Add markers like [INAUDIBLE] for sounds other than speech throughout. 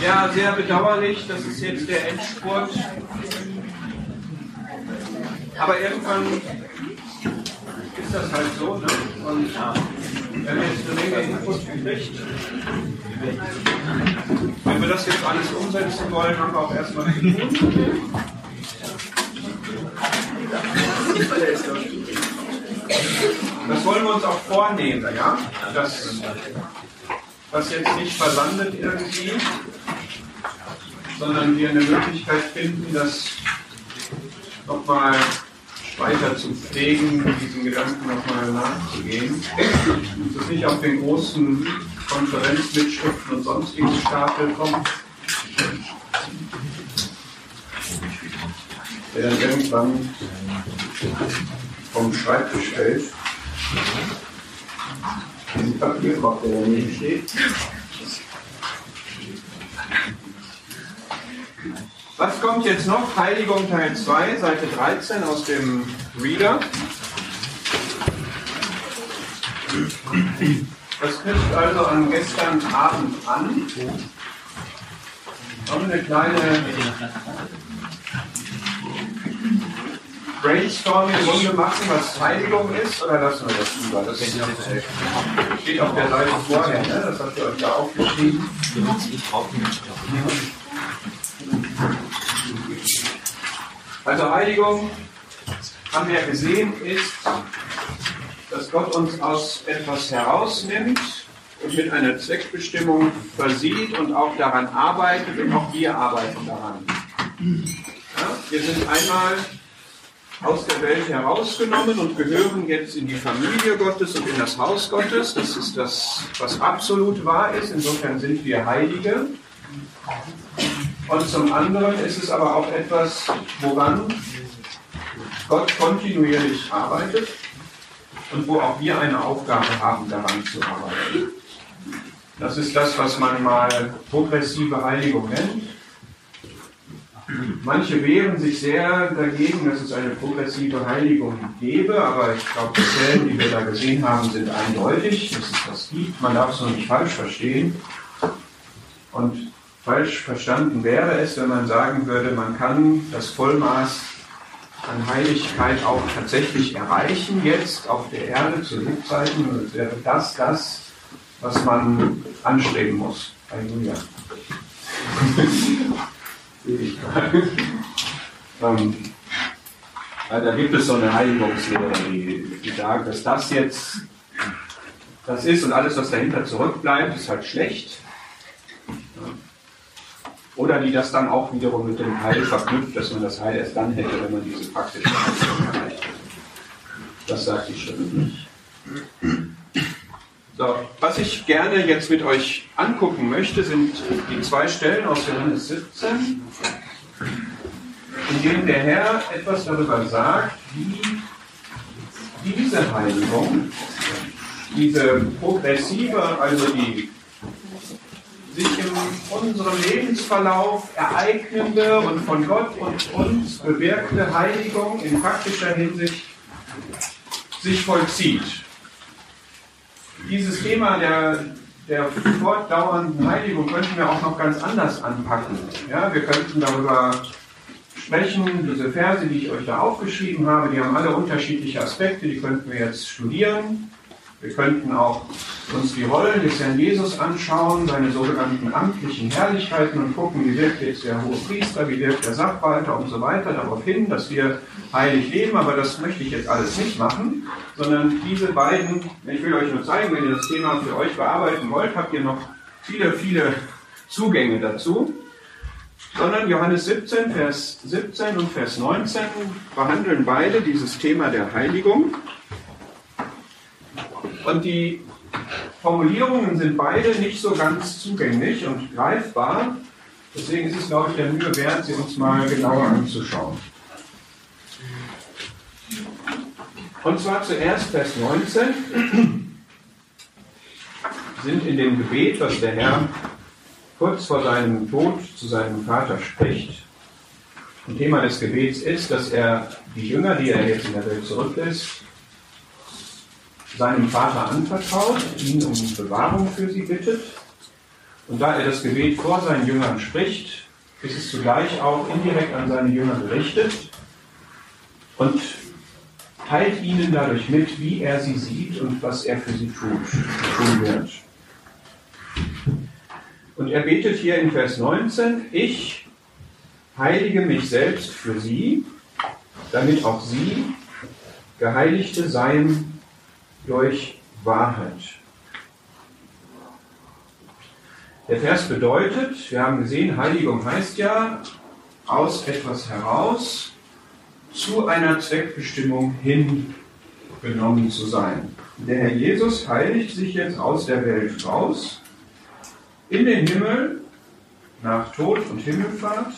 Ja, sehr bedauerlich, das ist jetzt der Endspurt. Aber irgendwann ist das halt so. Ne? Und wenn wir jetzt eine Menge Input kriegt, wenn wir das jetzt alles umsetzen wollen, haben wir auch erstmal tun. Das wollen wir uns auch vornehmen, ja? Das, was jetzt nicht versandet irgendwie, sondern wir eine Möglichkeit finden, das nochmal weiter zu pflegen, diesen Gedanken nochmal nachzugehen. Dass es nicht auf den großen Konferenzmitschriften und sonstigen Stapel kommt, der dann irgendwann vom Schreibtisch fällt. Diesen Papierkorb, der daneben steht. Was kommt jetzt noch? Heiligung Teil 2, Seite 13 aus dem Reader. Das knüpft also an gestern Abend an. Wir eine kleine Brainstorming-Runde machen, was Heiligung ist, oder lassen wir das lieber? Das steht auf der Seite vorher, ne? das habt ihr euch da aufgeschrieben. Also Heiligung, haben wir gesehen, ist, dass Gott uns aus etwas herausnimmt und mit einer Zweckbestimmung versieht und auch daran arbeitet und auch wir arbeiten daran. Ja, wir sind einmal aus der Welt herausgenommen und gehören jetzt in die Familie Gottes und in das Haus Gottes. Das ist das, was absolut wahr ist. Insofern sind wir Heilige. Und zum anderen ist es aber auch etwas, woran Gott kontinuierlich arbeitet und wo auch wir eine Aufgabe haben, daran zu arbeiten. Das ist das, was man mal progressive Heiligung nennt. Manche wehren sich sehr dagegen, dass es eine progressive Heiligung gäbe, aber ich glaube, die Zellen, die wir da gesehen haben, sind eindeutig, dass es das gibt. Man darf es nur nicht falsch verstehen. Und falsch verstanden wäre es, wenn man sagen würde, man kann das Vollmaß an Heiligkeit auch tatsächlich erreichen, jetzt auf der Erde zu Lebzeiten. Und es wäre das, das, was man anstreben muss. Halleluja. [LAUGHS] ähm, da gibt es so eine Heiligungslehre, die, die sagt, dass das jetzt das ist und alles, was dahinter zurückbleibt, ist halt schlecht. Oder die das dann auch wiederum mit dem Heil verknüpft, dass man das Heil erst dann hätte, wenn man diese praktische Heilung erreicht hat. Das sagt die Schrift nicht. So, was ich gerne jetzt mit euch angucken möchte, sind die zwei Stellen aus Johannes 17, in denen der Herr etwas darüber sagt, wie diese Heiligung, diese progressive, also die sich in unserem Lebensverlauf ereignende und von Gott und uns bewirkte Heiligung in praktischer Hinsicht sich vollzieht. Dieses Thema der, der fortdauernden Heiligung könnten wir auch noch ganz anders anpacken. Ja, wir könnten darüber sprechen, diese Verse, die ich euch da aufgeschrieben habe, die haben alle unterschiedliche Aspekte, die könnten wir jetzt studieren. Wir könnten auch uns die Rollen des Herrn Jesus anschauen, seine sogenannten amtlichen Herrlichkeiten und gucken, wie wirkt jetzt der hohe Priester, wie wirkt der Sachwalter und so weiter darauf hin, dass wir heilig leben. Aber das möchte ich jetzt alles nicht machen, sondern diese beiden, ich will euch nur zeigen, wenn ihr das Thema für euch bearbeiten wollt, habt ihr noch viele, viele Zugänge dazu. Sondern Johannes 17, Vers 17 und Vers 19 behandeln beide dieses Thema der Heiligung. Und die Formulierungen sind beide nicht so ganz zugänglich und greifbar. Deswegen ist es, glaube ich, der Mühe wert, sie uns mal genauer anzuschauen. Und zwar zuerst Vers 19 sind in dem Gebet, was der Herr kurz vor seinem Tod zu seinem Vater spricht. Ein Thema des Gebets ist, dass er die Jünger, die er jetzt in der Welt zurücklässt, seinem Vater anvertraut, ihn um Bewahrung für sie bittet Und da er das Gebet vor seinen Jüngern spricht, ist es zugleich auch indirekt an seine Jünger gerichtet und teilt ihnen dadurch mit, wie er sie sieht und was er für sie tut, tun wird. Und er betet hier in Vers 19, ich heilige mich selbst für sie, damit auch sie Geheiligte seien durch Wahrheit. Der Vers bedeutet, wir haben gesehen, Heiligung heißt ja aus etwas heraus zu einer Zweckbestimmung hingenommen zu sein. Der Herr Jesus heiligt sich jetzt aus der Welt raus, in den Himmel, nach Tod und Himmelfahrt,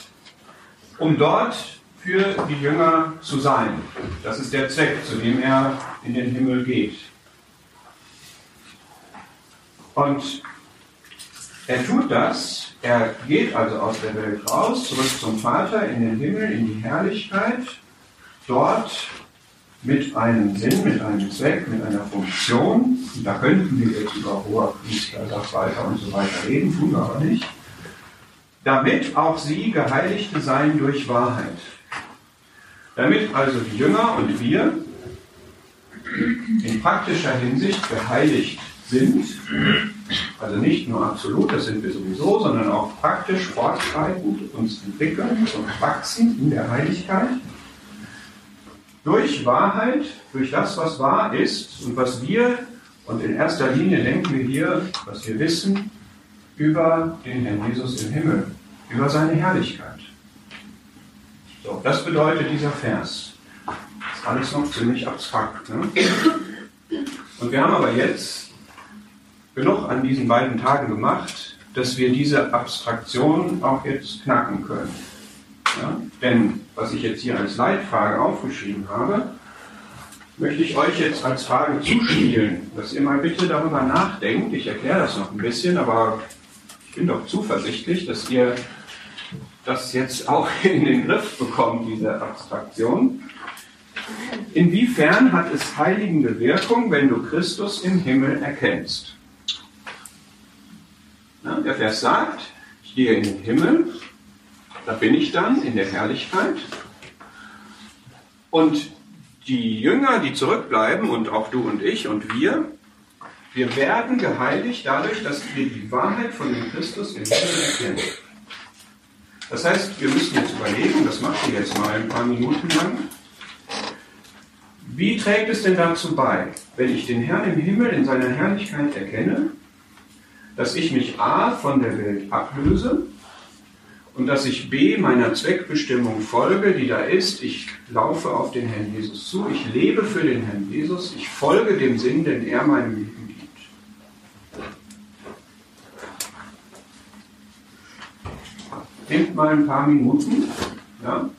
um dort für die Jünger zu sein. Das ist der Zweck, zu dem er in den Himmel geht. Und er tut das, er geht also aus der Welt raus, zurück zum Vater, in den Himmel, in die Herrlichkeit, dort mit einem Sinn, mit einem Zweck, mit einer Funktion. Und da könnten wir jetzt über hoher Priester, Sachwalter und so weiter reden, tun wir aber nicht. Damit auch sie Geheiligte seien durch Wahrheit. Damit also die Jünger und wir in praktischer Hinsicht geheiligt sind, also nicht nur absolut, das sind wir sowieso, sondern auch praktisch fortschreitend uns entwickeln und wachsen in der Heiligkeit. Durch Wahrheit, durch das, was wahr ist und was wir, und in erster Linie denken wir hier, was wir wissen, über den Herrn Jesus im Himmel, über seine Herrlichkeit. So, das bedeutet dieser Vers. Das ist alles noch ziemlich abstrakt. Ne? Und wir haben aber jetzt genug an diesen beiden Tagen gemacht, dass wir diese Abstraktion auch jetzt knacken können. Ja? Denn was ich jetzt hier als Leitfrage aufgeschrieben habe, möchte ich euch jetzt als Frage zuspielen, dass ihr mal bitte darüber nachdenkt. Ich erkläre das noch ein bisschen, aber ich bin doch zuversichtlich, dass ihr das jetzt auch [LAUGHS] in den Griff bekommt, diese Abstraktion. Inwiefern hat es heiligende Wirkung, wenn du Christus im Himmel erkennst? Der Vers sagt, ich gehe in den Himmel, da bin ich dann in der Herrlichkeit. Und die Jünger, die zurückbleiben, und auch du und ich und wir, wir werden geheiligt dadurch, dass wir die Wahrheit von dem Christus im Himmel erkennen. Das heißt, wir müssen jetzt überlegen, das macht ihr jetzt mal ein paar Minuten lang. Wie trägt es denn dazu bei, wenn ich den Herrn im Himmel in seiner Herrlichkeit erkenne, dass ich mich A von der Welt ablöse und dass ich B meiner Zweckbestimmung folge, die da ist. Ich laufe auf den Herrn Jesus zu, ich lebe für den Herrn Jesus, ich folge dem Sinn, den er meinem Leben gibt. Nehmt mal ein paar Minuten. Ja?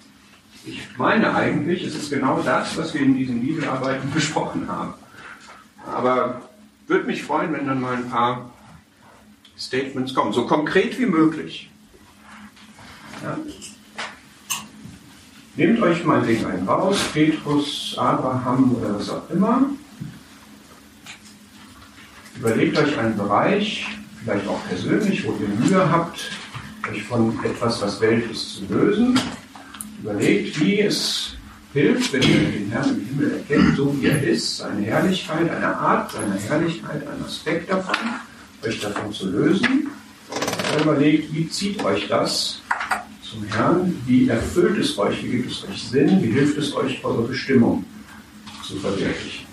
Ich meine eigentlich, es ist genau das, was wir in diesen Bibelarbeiten [LAUGHS] besprochen haben. Aber würde mich freuen, wenn dann mal ein paar Statements kommen, so konkret wie möglich. Ja. Nehmt euch mal den einen raus, Petrus, Abraham oder was auch immer. Überlegt euch einen Bereich, vielleicht auch persönlich, wo ihr Mühe habt, euch von etwas, was Welt ist, zu lösen. Überlegt, wie es hilft, wenn ihr den Herrn im Himmel erkennt, so wie er ist, seine Herrlichkeit, eine Art seiner Herrlichkeit, ein Aspekt davon euch davon zu lösen. Überlegt, wie zieht euch das zum Herrn? Wie erfüllt es euch? Wie gibt es euch Sinn? Wie hilft es euch, eure Bestimmung zu verwirklichen?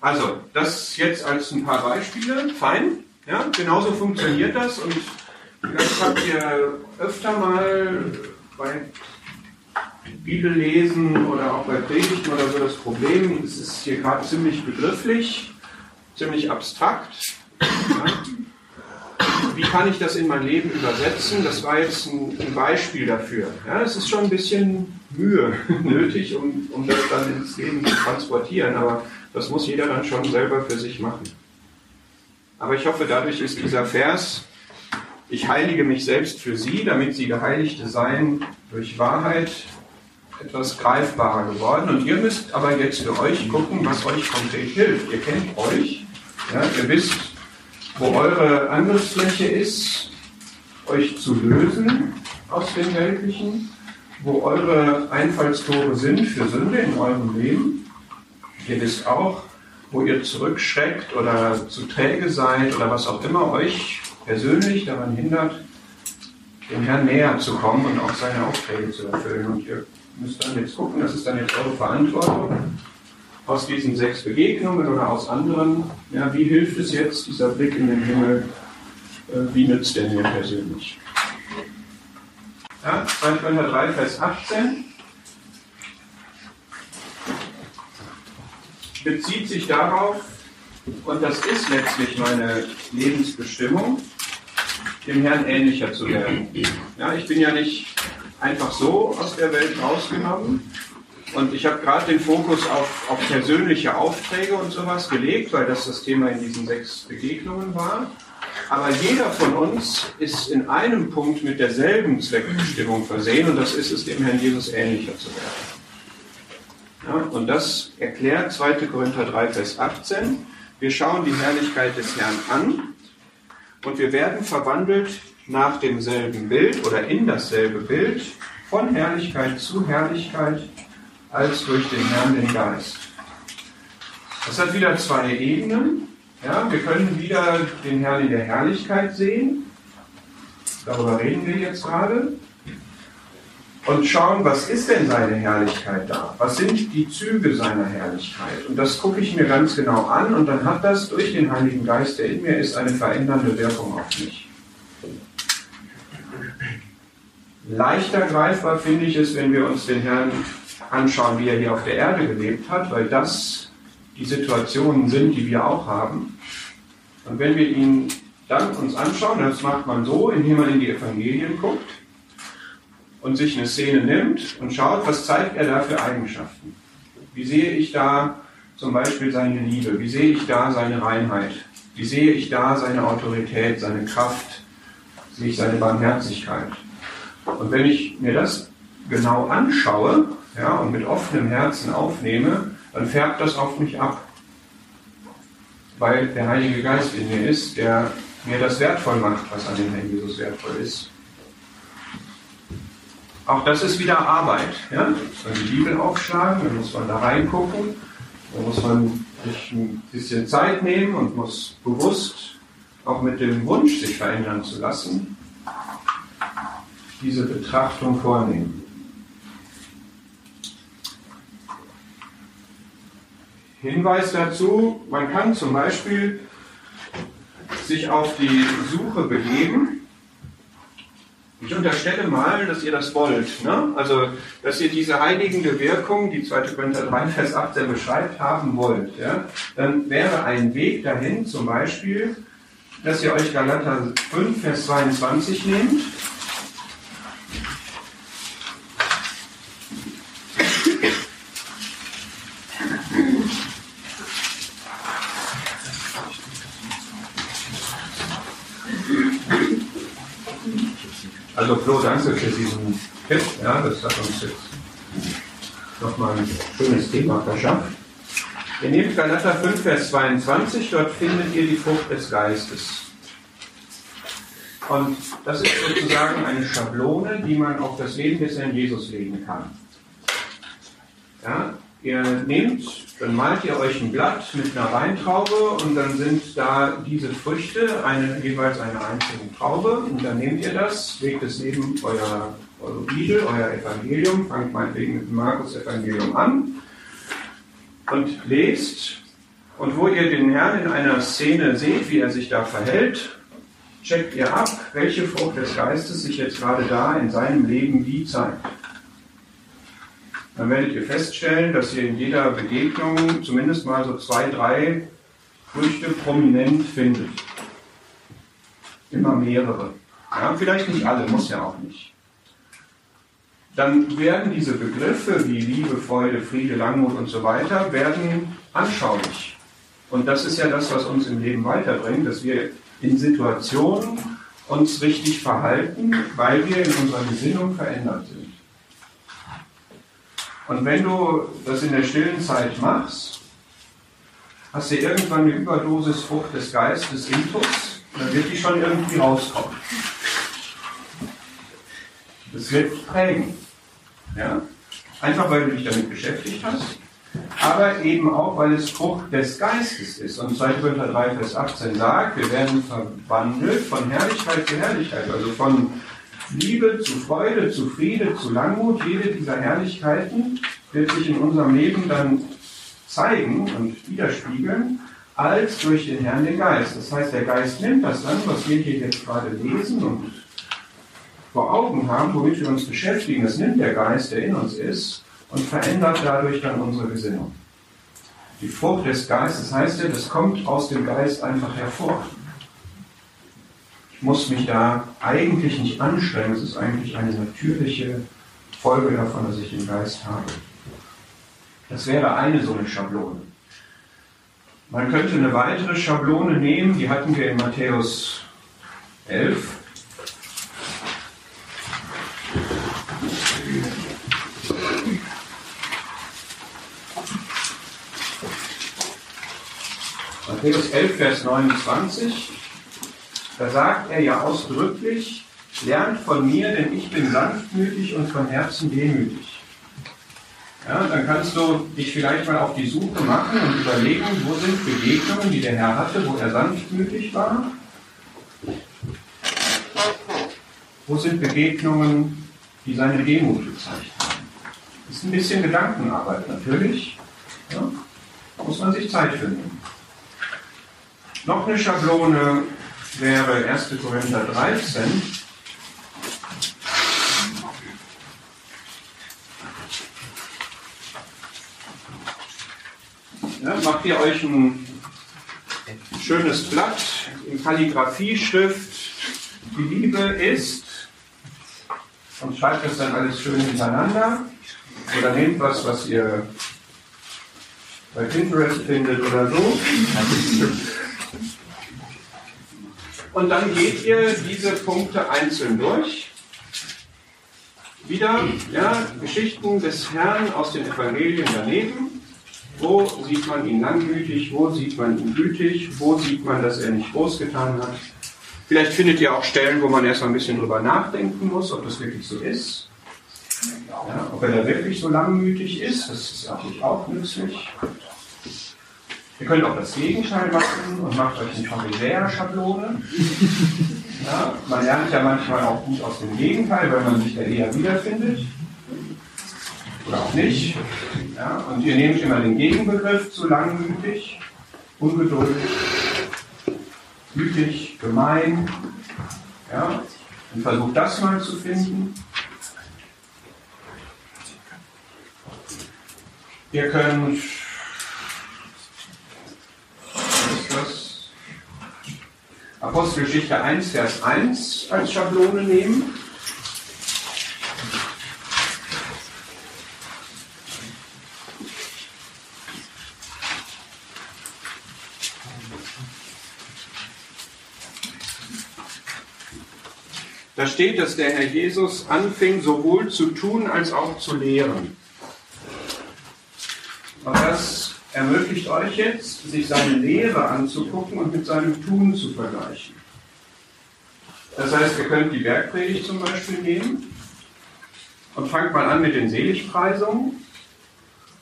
Also, das jetzt als ein paar Beispiele. Fein. Ja, genauso funktioniert das. Und vielleicht habt ihr öfter mal bei Bibellesen oder auch bei Predigten oder so das Problem, es ist hier gerade ziemlich begrifflich, ziemlich abstrakt. Ja. Wie kann ich das in mein Leben übersetzen? Das war jetzt ein, ein Beispiel dafür. Ja, es ist schon ein bisschen Mühe [LAUGHS] nötig, um, um das dann ins Leben zu transportieren, aber das muss jeder dann schon selber für sich machen. Aber ich hoffe, dadurch ist dieser Vers, ich heilige mich selbst für sie, damit sie Geheiligte seien durch Wahrheit, etwas greifbarer geworden. Und ihr müsst aber jetzt für euch gucken, was euch konkret hilft. Ihr kennt euch Ja, ihr wisst, wo eure Angriffsfläche ist, euch zu lösen aus dem Weltlichen, wo eure Einfallstore sind für Sünde in eurem Leben. Ihr wisst auch, wo ihr zurückschreckt oder zu träge seid oder was auch immer euch persönlich daran hindert, dem Herrn näher zu kommen und auch seine Aufträge zu erfüllen. Und ihr müsst dann jetzt gucken, das ist dann jetzt eure Verantwortung, aus diesen sechs Begegnungen oder aus anderen, ja, wie hilft es jetzt, dieser Blick in den Himmel, äh, wie nützt der mir persönlich? Ja, 2. Korinther 3, Vers 18 bezieht sich darauf, und das ist letztlich meine Lebensbestimmung, dem Herrn ähnlicher zu werden. Ja, ich bin ja nicht einfach so aus der Welt rausgenommen. Und ich habe gerade den Fokus auf, auf persönliche Aufträge und sowas gelegt, weil das das Thema in diesen sechs Begegnungen war. Aber jeder von uns ist in einem Punkt mit derselben Zweckbestimmung versehen und das ist es, dem Herrn Jesus ähnlicher zu werden. Ja, und das erklärt 2. Korinther 3, Vers 18. Wir schauen die Herrlichkeit des Herrn an und wir werden verwandelt nach demselben Bild oder in dasselbe Bild von Herrlichkeit zu Herrlichkeit als durch den Herrn den Geist. Das hat wieder zwei Ebenen. Ja, wir können wieder den Herrn in der Herrlichkeit sehen. Darüber reden wir jetzt gerade. Und schauen, was ist denn seine Herrlichkeit da? Was sind die Züge seiner Herrlichkeit? Und das gucke ich mir ganz genau an und dann hat das durch den Heiligen Geist, der in mir ist, eine verändernde Wirkung auf mich. Leichter greifbar finde ich es, wenn wir uns den Herrn anschauen, wie er hier auf der Erde gelebt hat, weil das die Situationen sind, die wir auch haben. Und wenn wir ihn dann uns anschauen, das macht man so, indem man in die Evangelien guckt und sich eine Szene nimmt und schaut, was zeigt er da für Eigenschaften. Wie sehe ich da zum Beispiel seine Liebe? Wie sehe ich da seine Reinheit? Wie sehe ich da seine Autorität, seine Kraft? Sehe ich seine Barmherzigkeit? Und wenn ich mir das genau anschaue ja, und mit offenem Herzen aufnehme, dann färbt das auf mich ab. Weil der Heilige Geist in mir ist, der mir das wertvoll macht, was an dem Herrn Jesus wertvoll ist. Auch das ist wieder Arbeit. Ja? Muss man die Bibel aufschlagen, dann muss man da reingucken, da muss man sich ein bisschen Zeit nehmen und muss bewusst auch mit dem Wunsch, sich verändern zu lassen, diese Betrachtung vornehmen. Hinweis dazu, man kann zum Beispiel sich auf die Suche begeben. Ich unterstelle mal, dass ihr das wollt. Ne? Also, dass ihr diese heiligende Wirkung, die 2. Korinther 3, Vers 18 beschreibt, haben wollt. Ja? Dann wäre ein Weg dahin zum Beispiel, dass ihr euch Galater 5, Vers 22 nehmt Also Flo, danke für diesen Tipp. Ja, das hat uns jetzt nochmal ein schönes Thema verschafft. Ihr nehmt Galater 5, Vers 22, dort findet ihr die Frucht des Geistes. Und das ist sozusagen eine Schablone, die man auf das Leben des Herrn Jesus legen kann. Ja, ihr nehmt, dann malt ihr euch ein Blatt mit einer Weintraube und dann sind da diese Früchte, eine, jeweils eine einzelne Traube. Und dann nehmt ihr das, legt es neben euer, eure Bibel, euer Evangelium, fangt meinetwegen mit dem Markus-Evangelium an und lest. Und wo ihr den Herrn in einer Szene seht, wie er sich da verhält, checkt ihr ab, welche Frucht des Geistes sich jetzt gerade da in seinem Leben wie zeigt dann werdet ihr feststellen, dass ihr in jeder Begegnung zumindest mal so zwei, drei Früchte prominent findet. Immer mehrere. Ja, vielleicht nicht alle, muss ja auch nicht. Dann werden diese Begriffe wie Liebe, Freude, Friede, Langmut und so weiter, werden anschaulich. Und das ist ja das, was uns im Leben weiterbringt, dass wir in Situationen uns richtig verhalten, weil wir in unserer Gesinnung verändert sind. Und wenn du das in der stillen Zeit machst, hast du irgendwann eine Überdosis Frucht des Geistes intus, dann wird die schon irgendwie rauskommen. Das wird prägen. Ja? Einfach weil du dich damit beschäftigt hast, aber eben auch, weil es Frucht des Geistes ist. Und 2. Korinther 3, Vers 18 sagt, wir werden verwandelt von Herrlichkeit zu Herrlichkeit, also von Liebe zu Freude, zu Friede, zu Langmut. Jede dieser Herrlichkeiten wird sich in unserem Leben dann zeigen und widerspiegeln, als durch den Herrn den Geist. Das heißt, der Geist nimmt das dann, was wir hier jetzt gerade lesen und vor Augen haben, womit wir uns beschäftigen, das nimmt der Geist, der in uns ist, und verändert dadurch dann unsere Gesinnung. Die Frucht des Geistes heißt ja, das kommt aus dem Geist einfach hervor. Ich muss mich da eigentlich nicht anstrengen, es ist eigentlich eine natürliche Folge davon, dass ich den Geist habe. Das wäre eine so eine Schablone. Man könnte eine weitere Schablone nehmen, die hatten wir in Matthäus 11. Matthäus 11, Vers 29, da sagt er ja ausdrücklich, lernt von mir, denn ich bin sanftmütig und von Herzen demütig. Ja, dann kannst du dich vielleicht mal auf die Suche machen und überlegen, wo sind Begegnungen, die der Herr hatte, wo er sanftmütig war. Wo sind Begegnungen, die seine Demut gezeigt haben? Das ist ein bisschen Gedankenarbeit natürlich. Ja, muss man sich Zeit finden. Noch eine Schablone wäre 1. Korinther 13. Ja, macht ihr euch ein schönes Blatt in Kalligrafie-Schrift. Die Liebe ist und schreibt das dann alles schön hintereinander. Oder nehmt was, was ihr bei Pinterest findet oder so. [LAUGHS] Und dann geht ihr diese Punkte einzeln durch. Wieder ja, Geschichten des Herrn aus den Evangelien daneben. Wo sieht man ihn langmütig? Wo sieht man ihn gütig? Wo sieht man, dass er nicht groß getan hat? Vielleicht findet ihr auch Stellen, wo man erstmal ein bisschen drüber nachdenken muss, ob das wirklich so ist. Ja, ob er da wirklich so langmütig ist, das ist natürlich auch nützlich. Ihr könnt auch das Gegenteil machen und macht euch eine Pharisäer-Schablone. [LAUGHS] Ja, man lernt ja manchmal auch gut aus dem Gegenteil, weil man sich da eher wiederfindet. Oder auch nicht. Ja, und ihr nehmt immer den Gegenbegriff zu langmütig, ungeduldig, gütig, gemein. Ja, und versucht das mal zu finden. Ihr könnt Apostelgeschichte 1, Vers 1 als Schablone nehmen. Da steht, dass der Herr Jesus anfing, sowohl zu tun als auch zu lehren. Und das ermöglicht euch jetzt, sich seine Lehre anzugucken und mit seinem Tun zu vergleichen. Das heißt, ihr könnt die Bergpredigt zum Beispiel nehmen und fangt mal an mit den Seligpreisungen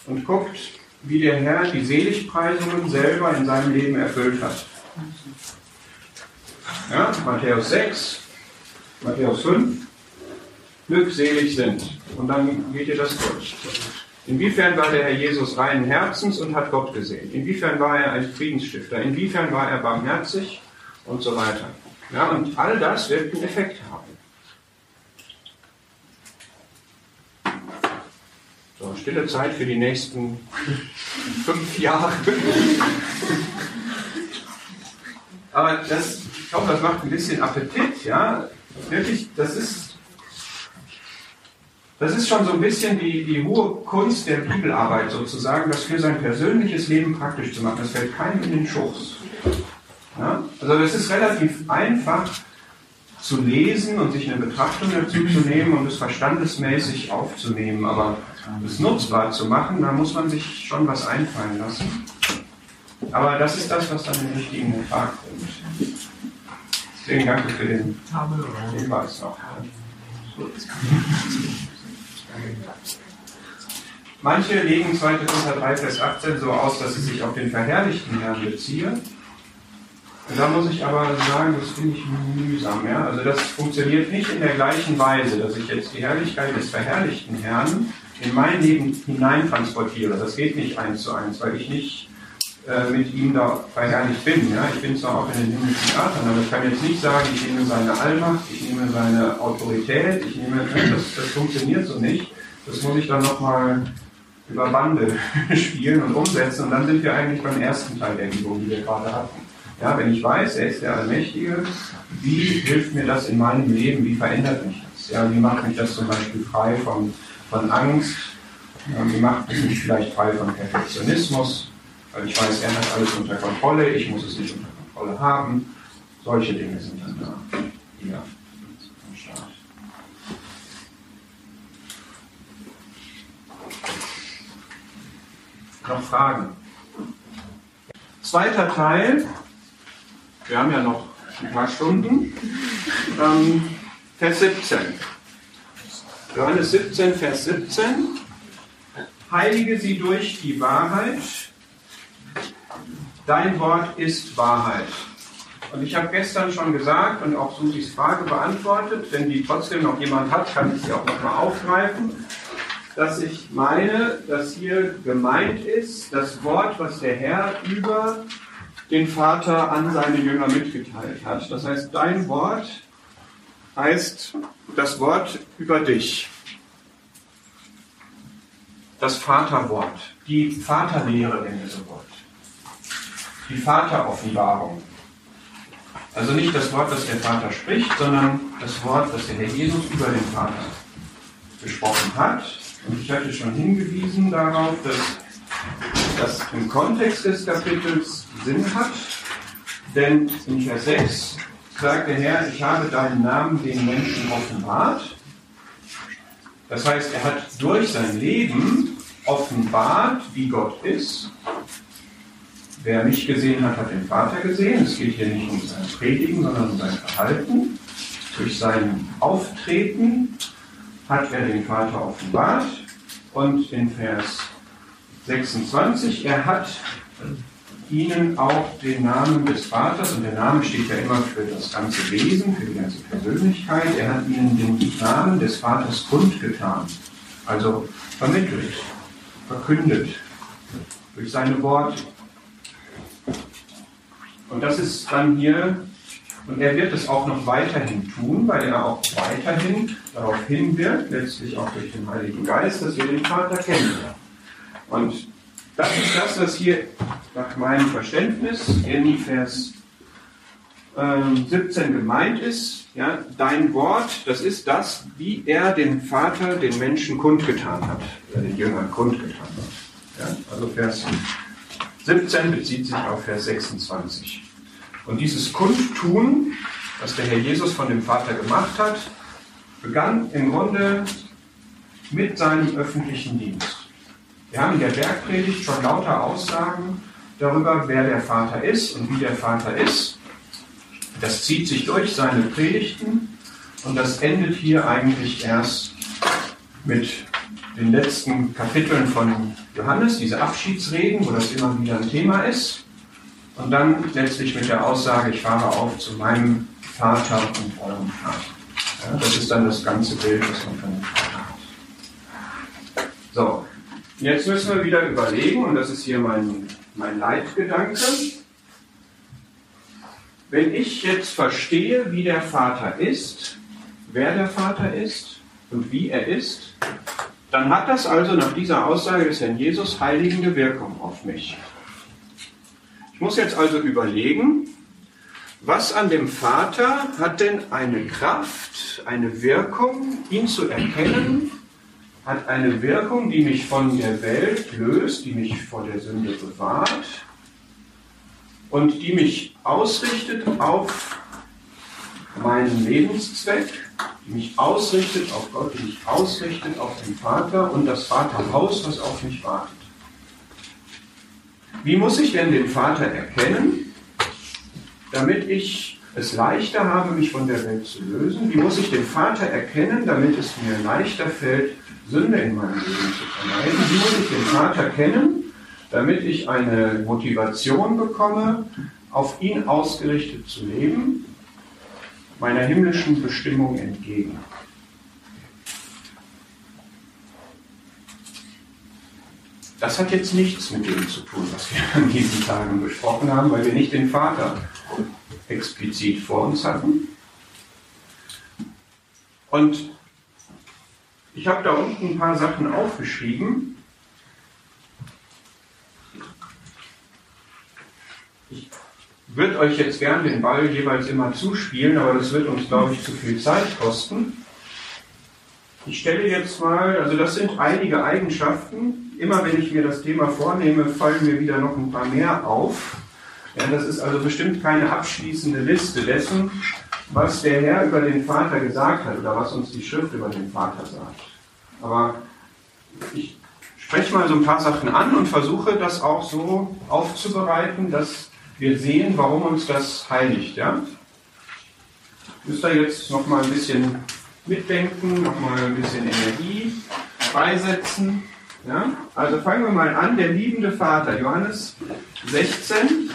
und guckt, wie der Herr die Seligpreisungen selber in seinem Leben erfüllt hat. Ja, Matthäus 6, Matthäus 5, glückselig sind. Und dann geht ihr das durch. Inwiefern war der Herr Jesus reinen Herzens und hat Gott gesehen? Inwiefern war er ein Friedensstifter? Inwiefern war er barmherzig? Und so weiter. Ja, und all das wird einen Effekt haben. So, stille Zeit für die nächsten fünf Jahre. Aber das, ich hoffe, das macht ein bisschen Appetit, ja. Wirklich, das ist das ist schon so ein bisschen die, die hohe Kunst der Bibelarbeit sozusagen, das für sein persönliches Leben praktisch zu machen. Das fällt keinem in den Schoß. Ja? Also es ist relativ einfach zu lesen und sich eine Betrachtung dazu zu nehmen und es verstandesmäßig aufzunehmen, aber es nutzbar zu machen, da muss man sich schon was einfallen lassen. Aber das ist das, was dann den richtigen Ertrag bringt. Deswegen danke für den Hinweis noch. [LAUGHS] Manche legen 2. Korinther 3, Vers 18 so aus, dass es sich auf den verherrlichten Herrn beziehe. Und da muss ich aber sagen, das finde ich mühsam. Ja? Also das funktioniert nicht in der gleichen Weise, dass ich jetzt die Herrlichkeit des verherrlichten Herrn in mein Leben hineintransportiere. Das geht nicht eins zu eins, weil ich nicht äh, mit ihm da verherrlicht bin. Ja? Ich bin zwar auch in den himmlischen Theatern, aber ich kann jetzt nicht sagen, ich nehme seine Allmacht, ich nehme seine Autorität, ich nehme, das, das funktioniert so nicht. Das muss ich dann nochmal über Bande [LAUGHS] spielen und umsetzen und dann sind wir eigentlich beim ersten Teil der Übung, die wir gerade hatten. Ja, wenn ich weiß, er ist der Allmächtige, wie hilft mir das in meinem Leben? Wie verändert mich das? Ja, wie macht mich das zum Beispiel frei von, von Angst? Wie macht mich vielleicht frei von Perfektionismus? Weil ich weiß, er hat alles unter Kontrolle, ich muss es nicht unter Kontrolle haben. Solche Dinge sind dann da. Ja. Noch Fragen? Zweiter Teil. Wir haben ja noch ein paar Stunden. Ähm, Vers 17. Johannes 17, Vers 17. Heilige sie durch die Wahrheit. Dein Wort ist Wahrheit. Und ich habe gestern schon gesagt und auch Susis Frage beantwortet. Wenn die trotzdem noch jemand hat, kann ich sie auch nochmal aufgreifen dass ich meine, dass hier gemeint ist, das Wort, was der Herr über den Vater an seine Jünger mitgeteilt hat. Das heißt, dein Wort heißt das Wort über dich. Das Vaterwort, die Vaterlehre nennen wir so Wort. Die Vateroffenbarung. Also nicht das Wort, das der Vater spricht, sondern das Wort, das der Herr Jesus über den Vater gesprochen hat und ich hatte schon hingewiesen darauf, dass das im Kontext des Kapitels Sinn hat, denn in Vers 6 sagt der Herr, ich habe deinen Namen den Menschen offenbart. Das heißt, er hat durch sein Leben offenbart, wie Gott ist. Wer mich gesehen hat, hat den Vater gesehen. Es geht hier nicht um sein Predigen, sondern um sein Verhalten. Durch sein Auftreten hat er den Vater offenbart. Und in Vers 26, er hat ihnen auch den Namen des Vaters, und der Name steht ja immer für das ganze Wesen, für die ganze Persönlichkeit, er hat ihnen den Namen des Vaters kundgetan, also vermittelt, verkündet, durch seine Worte. Und das ist dann hier und er wird es auch noch weiterhin tun, weil er auch weiterhin darauf hinwirkt, letztlich auch durch den Heiligen Geist, dass wir den Vater kennenlernen. Und das ist das, was hier nach meinem Verständnis in Vers 17 ähm, gemeint ist. Ja, dein Wort, das ist das, wie er den Vater den Menschen kundgetan hat, den Jüngern kundgetan hat. Ja, also Vers 17 bezieht sich auf Vers 26. Und dieses Kundtun, was der Herr Jesus von dem Vater gemacht hat, begann im Grunde mit seinem öffentlichen Dienst. Wir haben in der Bergpredigt schon lauter Aussagen darüber, wer der Vater ist und wie der Vater ist. Das zieht sich durch seine Predigten und das endet hier eigentlich erst mit den letzten Kapiteln von Johannes, diese Abschiedsreden, wo das immer wieder ein Thema ist. Und dann letztlich mit der Aussage, ich fahre auf zu meinem Vater und eurem Vater. Ja, das ist dann das ganze Bild, was man von dem Vater hat. So, jetzt müssen wir wieder überlegen, und das ist hier mein, mein Leitgedanke. Wenn ich jetzt verstehe, wie der Vater ist, wer der Vater ist und wie er ist, dann hat das also nach dieser Aussage des Herrn Jesus heiligende Wirkung auf mich. Ich muss jetzt also überlegen, was an dem Vater hat denn eine Kraft, eine Wirkung, ihn zu erkennen, hat eine Wirkung, die mich von der Welt löst, die mich vor der Sünde bewahrt und die mich ausrichtet auf meinen Lebenszweck, die mich ausrichtet auf Gott, die mich ausrichtet auf den Vater und das Vaterhaus, was auf mich wartet. Wie muss ich denn den Vater erkennen, damit ich es leichter habe, mich von der Welt zu lösen? Wie muss ich den Vater erkennen, damit es mir leichter fällt, Sünde in meinem Leben zu vermeiden? Wie muss ich den Vater kennen, damit ich eine Motivation bekomme, auf ihn ausgerichtet zu leben, meiner himmlischen Bestimmung entgegen? Das hat jetzt nichts mit dem zu tun, was wir an diesen Tagen besprochen haben, weil wir nicht den Vater explizit vor uns hatten. Und ich habe da unten ein paar Sachen aufgeschrieben. Ich würde euch jetzt gern den Ball jeweils immer zuspielen, aber das wird uns, glaube ich, zu viel Zeit kosten. Ich stelle jetzt mal, also das sind einige Eigenschaften. Immer wenn ich mir das Thema vornehme, fallen mir wieder noch ein paar mehr auf. Ja, das ist also bestimmt keine abschließende Liste dessen, was der Herr über den Vater gesagt hat oder was uns die Schrift über den Vater sagt. Aber ich spreche mal so ein paar Sachen an und versuche das auch so aufzubereiten, dass wir sehen, warum uns das heiligt. Ja? Müsst ihr jetzt noch mal ein bisschen mitdenken, noch mal ein bisschen Energie freisetzen. Ja? Also fangen wir mal an, der liebende Vater, Johannes 16.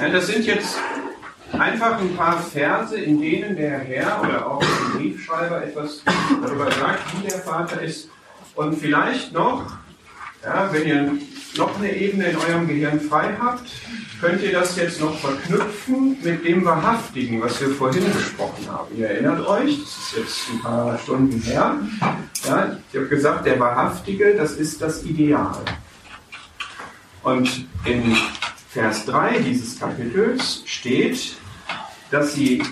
Ja, das sind jetzt einfach ein paar Verse, in denen der Herr oder auch der Briefschreiber etwas darüber sagt, wie der Vater ist. Und vielleicht noch, ja, wenn ihr noch eine Ebene in eurem Gehirn frei habt, könnt ihr das jetzt noch verknüpfen mit dem Wahrhaftigen, was wir vorhin besprochen haben. Ihr erinnert euch, das ist jetzt ein paar Stunden her. Ja, ich habe gesagt, der Wahrhaftige, das ist das Ideal. Und in Vers 3 dieses Kapitels steht, dass, sie,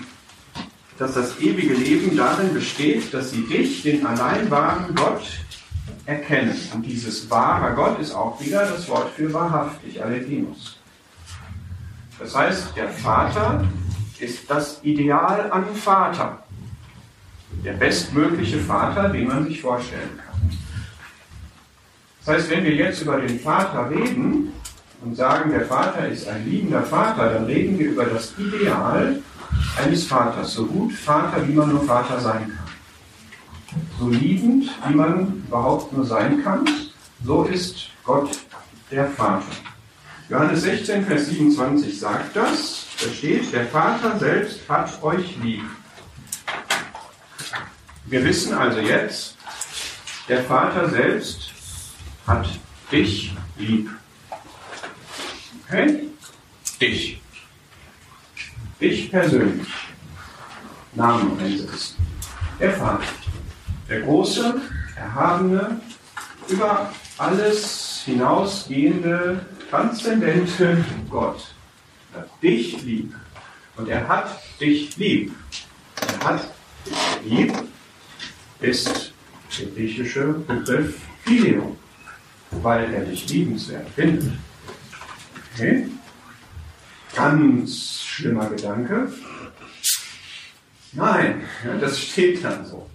dass das ewige Leben darin besteht, dass sie dich, den allein wahren Gott, erkennen. Und dieses wahre Gott ist auch wieder das Wort für wahrhaftig, Alethemus. Das heißt, der Vater ist das Ideal an Vater. Der bestmögliche Vater, den man sich vorstellen kann. Das heißt, wenn wir jetzt über den Vater reden und sagen, der Vater ist ein liebender Vater, dann reden wir über das Ideal eines Vaters. So gut Vater, wie man nur Vater sein kann so liebend, wie man überhaupt nur sein kann, so ist Gott der Vater. Johannes 16, Vers 27 sagt das. Da steht, der Vater selbst hat euch lieb. Wir wissen also jetzt, der Vater selbst hat dich lieb. Okay? Dich. Dich persönlich. Namen einsetzen. Der Vater der große, erhabene, über alles hinausgehende, transzendente Gott hat dich lieb. Und er hat dich lieb. Er hat dich lieb, ist der griechische Begriff Phileo, weil er dich liebenswert findet. Okay? Ganz schlimmer Gedanke. Nein, das steht dann so.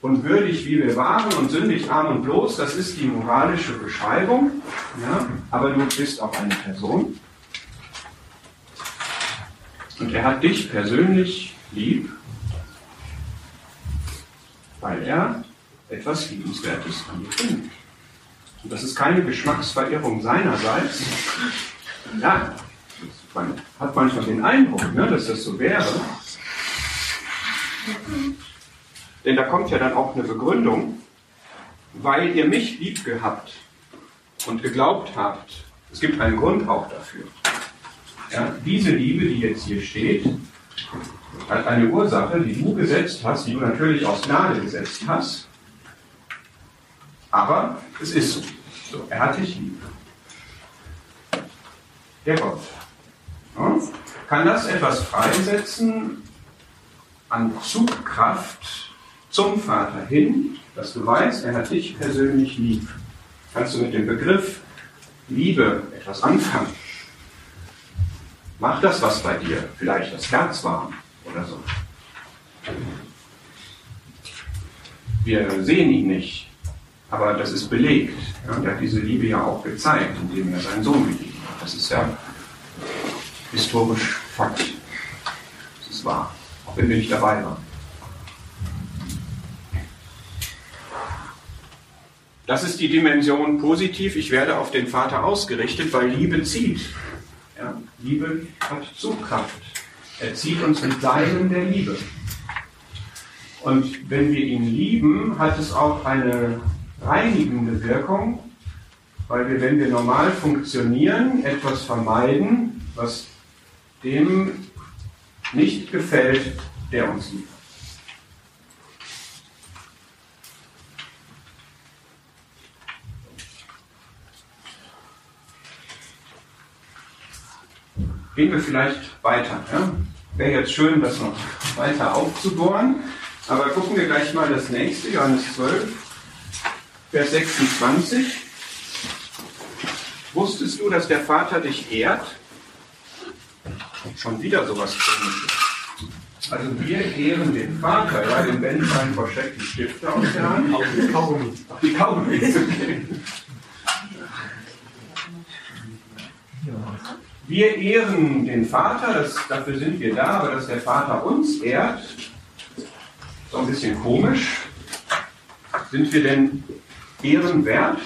Und würdig, wie wir waren und sündig, arm und bloß, das ist die moralische Beschreibung. Ja? Aber du bist auch eine Person. Und er hat dich persönlich lieb, weil er etwas Liebenswertes an dir findet. Und das ist keine Geschmacksverirrung seinerseits. Ja, man hat manchmal den Eindruck, ne, dass das so wäre. Denn da kommt ja dann auch eine Begründung, weil ihr mich lieb gehabt und geglaubt habt. Es gibt einen Grund auch dafür. Ja, diese Liebe, die jetzt hier steht, hat eine Ursache, die du gesetzt hast, die du natürlich aus Gnade gesetzt hast. Aber es ist so. so er hat dich lieb. Der Gott. Ja, kann das etwas freisetzen an Zugkraft zum Vater hin, dass du weißt, er hat dich persönlich lieb. Kannst du mit dem Begriff Liebe etwas anfangen? Mach das was bei dir, vielleicht das Herz warm oder so. Wir sehen ihn nicht, aber das ist belegt. Und er hat diese Liebe ja auch gezeigt, indem er seinen Sohn gegeben hat. Das ist ja historisch Fakt. Das ist wahr, auch wenn wir nicht dabei waren. Das ist die Dimension positiv. Ich werde auf den Vater ausgerichtet, weil Liebe zieht. Ja, Liebe hat Zugkraft. Er zieht uns mit Seilen der Liebe. Und wenn wir ihn lieben, hat es auch eine reinigende Wirkung, weil wir, wenn wir normal funktionieren, etwas vermeiden, was dem nicht gefällt, der uns liebt. Gehen wir vielleicht weiter. Ja? Wäre jetzt schön, das noch weiter aufzubohren. Aber gucken wir gleich mal das nächste, Johannes 12, Vers 26. Wusstest du, dass der Vater dich ehrt? Schon wieder sowas komisches. Also wir ehren den Vater, ja, den Ben scheint versteckt die Stifte aus der Hand. Auf die Kaugummi. Auf die Kaugummi gehen. Wir ehren den Vater, das, dafür sind wir da, aber dass der Vater uns ehrt, so ein bisschen komisch. Sind wir denn ehrenwert?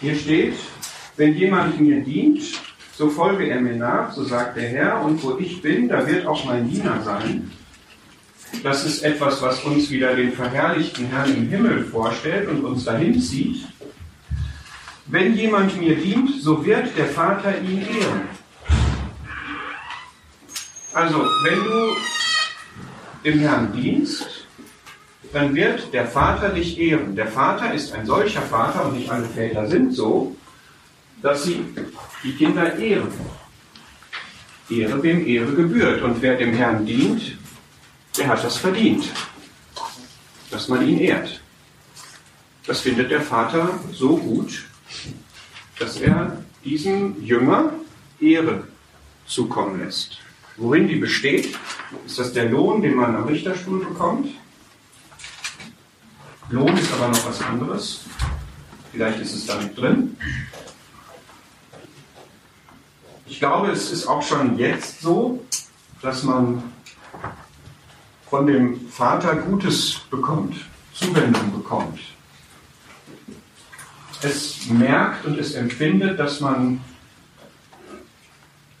Hier steht, wenn jemand mir dient, so folge er mir nach, so sagt der Herr, und wo ich bin, da wird auch mein Diener sein. Das ist etwas, was uns wieder den verherrlichten Herrn im Himmel vorstellt und uns dahin zieht. Wenn jemand mir dient, so wird der Vater ihn ehren. Also, wenn du dem Herrn dienst, dann wird der Vater dich ehren. Der Vater ist ein solcher Vater, und nicht alle Väter sind so, dass sie die Kinder ehren. Ehre wem Ehre gebührt. Und wer dem Herrn dient, der hat das verdient, dass man ihn ehrt. Das findet der Vater so gut, dass er diesem Jünger Ehre zukommen lässt. Worin die besteht, ist das der Lohn, den man am Richterstuhl bekommt. Lohn ist aber noch was anderes. Vielleicht ist es da nicht drin. Ich glaube, es ist auch schon jetzt so, dass man von dem Vater Gutes bekommt, Zuwendung bekommt es merkt und es empfindet, dass man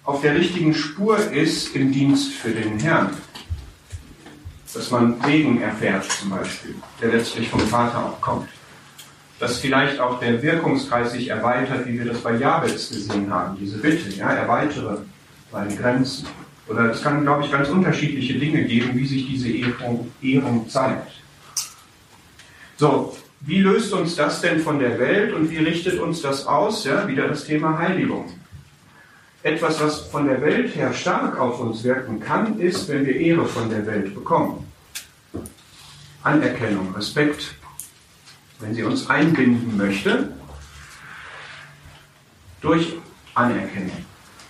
auf der richtigen Spur ist im Dienst für den Herrn. Dass man Segen erfährt zum Beispiel, der letztlich vom Vater auch kommt. Dass vielleicht auch der Wirkungskreis sich erweitert, wie wir das bei Jabez gesehen haben, diese Bitte, ja, erweitere meine Grenzen. Oder es kann, glaube ich, ganz unterschiedliche Dinge geben, wie sich diese Ehrung, Ehrung zeigt. So, wie löst uns das denn von der Welt und wie richtet uns das aus? Ja, wieder das Thema Heiligung. Etwas, was von der Welt her stark auf uns wirken kann, ist, wenn wir Ehre von der Welt bekommen. Anerkennung, Respekt. Wenn sie uns einbinden möchte, durch Anerkennung,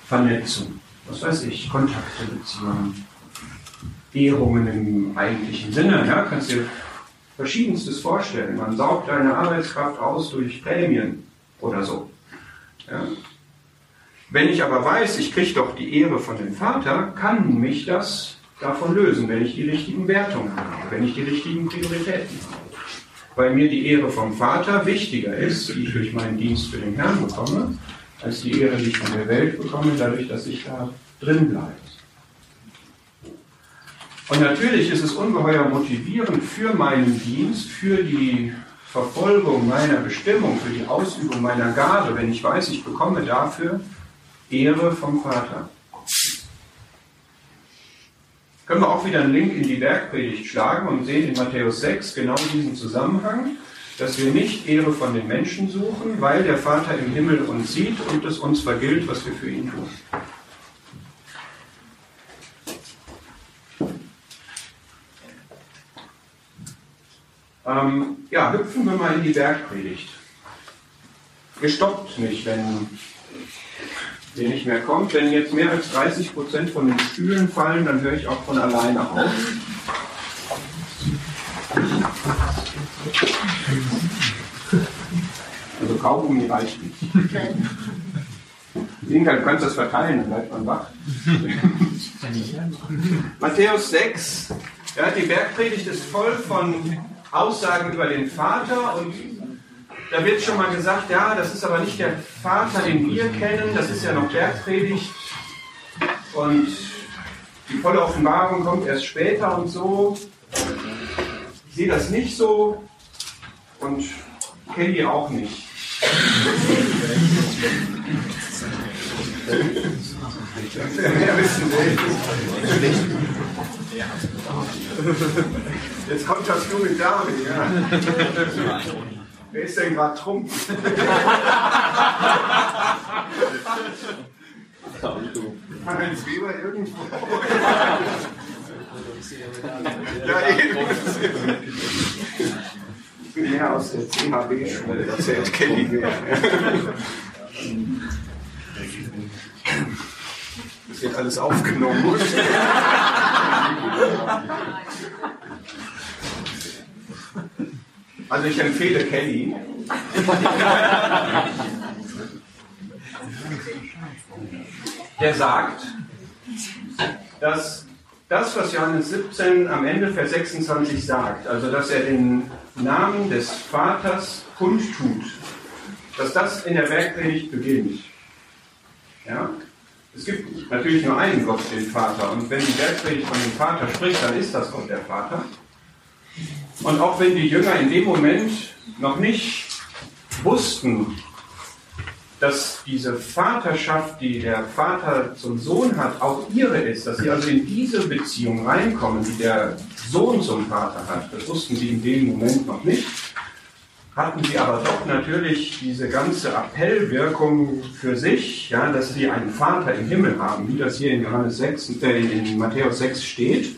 Vernetzung, was weiß ich, Kontakte, Beziehungen, Ehrungen im eigentlichen Sinne. Ja, kannst dir Verschiedenstes vorstellen. Man saugt eine Arbeitskraft aus durch Prämien oder so. Ja. Wenn ich aber weiß, ich kriege doch die Ehre von dem Vater, kann mich das davon lösen, wenn ich die richtigen Wertungen habe, wenn ich die richtigen Prioritäten habe. Weil mir die Ehre vom Vater wichtiger ist, die ich durch meinen Dienst für den Herrn bekomme, als die Ehre, die ich von der Welt bekomme, dadurch, dass ich da drin bleibe. Und natürlich ist es ungeheuer motivierend für meinen Dienst, für die Verfolgung meiner Bestimmung, für die Ausübung meiner Gabe, wenn ich weiß, ich bekomme dafür Ehre vom Vater. Können wir auch wieder einen Link in die Bergpredigt schlagen und sehen in Matthäus 6 genau diesen Zusammenhang, dass wir nicht Ehre von den Menschen suchen, weil der Vater im Himmel uns sieht und es uns vergilt, was wir für ihn tun. Ähm, ja, hüpfen wir mal in die Bergpredigt. Gestoppt mich, wenn ihr nicht mehr kommt. Wenn jetzt mehr als 30 Prozent von den Stühlen fallen, dann höre ich auch von alleine auf. Also Kaugummi reicht nicht. Inka, du kannst das verteilen, dann bleibt man wach. [LAUGHS] Matthäus 6, ja, die Bergpredigt ist voll von Aussagen über den Vater und da wird schon mal gesagt, ja, das ist aber nicht der Vater, den wir kennen, das ist ja noch Bergpredigt und die volle Offenbarung kommt erst später und so. Ich sehe das nicht so und kenne die auch nicht. Jetzt kommt das junge Dame, ja. Wer ist denn gerade Trump? Heinz Weber irgendwo. ja, eben. Ich bin mehr aus der CHB-Schule, erzählt Kelly mehr. [LAUGHS] Wird alles aufgenommen. [LAUGHS] Also ich empfehle Kelly. Der sagt, dass das, was Johannes 17 am Ende Vers 26 sagt, also dass er den Namen des Vaters kundtut, dass das in der Bergpredigt beginnt. Ja? Es gibt natürlich nur einen Gott, den Vater. Und wenn die Bergpredigt von dem Vater spricht, dann ist das Gott der Vater. Und auch wenn die Jünger in dem Moment noch nicht wussten, dass diese Vaterschaft, die der Vater zum Sohn hat, auch ihre ist, dass sie also in diese Beziehung reinkommen, die der Sohn zum Vater hat, das wussten sie in dem Moment noch nicht, hatten sie aber doch natürlich diese ganze Appellwirkung für sich, ja, dass sie einen Vater im Himmel haben, wie das hier in Johannes 6, äh, in Matthäus 6 steht.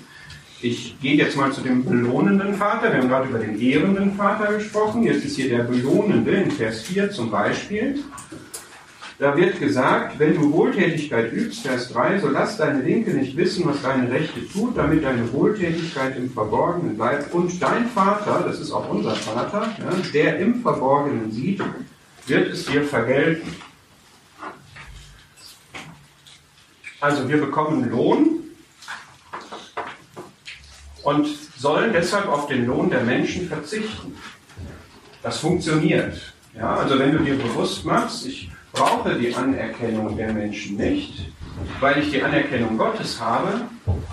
Ich gehe jetzt mal zu dem belohnenden Vater. Wir haben gerade über den ehrenden Vater gesprochen. Jetzt ist hier der belohnende in Vers 4 zum Beispiel. Da wird gesagt, wenn du Wohltätigkeit übst, Vers 3, so lass deine Linke nicht wissen, was deine Rechte tut, damit deine Wohltätigkeit im Verborgenen bleibt. Und dein Vater, das ist auch unser Vater, der im Verborgenen sieht, wird es dir vergelten. Also wir bekommen Lohn und sollen deshalb auf den Lohn der Menschen verzichten. Das funktioniert. Ja, also wenn du dir bewusst machst, ich brauche die Anerkennung der Menschen nicht, weil ich die Anerkennung Gottes habe,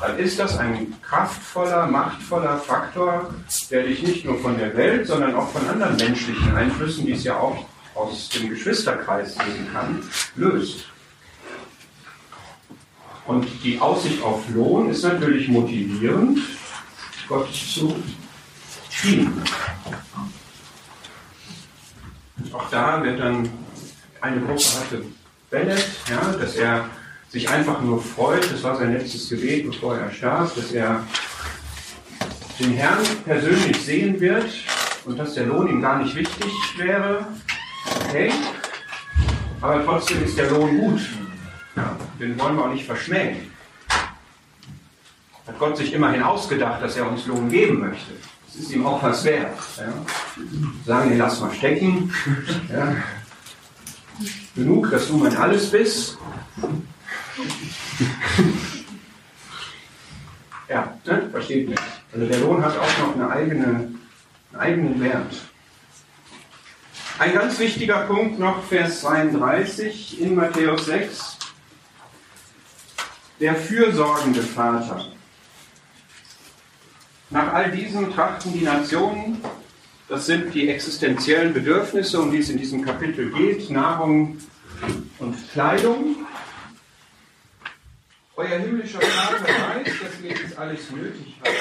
dann ist das ein kraftvoller, machtvoller Faktor, der dich nicht nur von der Welt, sondern auch von anderen menschlichen Einflüssen, die es ja auch aus dem Geschwisterkreis geben kann, löst. Und die Aussicht auf Lohn ist natürlich motivierend, Gott zu dienen. Auch da wird dann eine Gruppe hatte Bennett, ja, dass er sich einfach nur freut, das war sein letztes Gebet, bevor er starb, dass er den Herrn persönlich sehen wird und dass der Lohn ihm gar nicht wichtig wäre. Okay, aber trotzdem ist der Lohn gut. Ja, den wollen wir auch nicht verschmähen. Hat Gott sich immerhin ausgedacht, dass er uns Lohn geben möchte. Das ist ihm auch was wert. Ja. Sagen, nee, lass mal stecken. Ja. Genug, dass du mein Alles bist. Ja, ne? versteht mich. Also der Lohn hat auch noch eine eigene, einen eigenen Wert. Ein ganz wichtiger Punkt noch, Vers 32 in Matthäus 6. Der fürsorgende Vater. Nach all diesem trachten die Nationen, das sind die existenziellen Bedürfnisse, um die es in diesem Kapitel geht, Nahrung und Kleidung. Euer himmlischer Vater weiß, dass ihr dies alles nötig habt.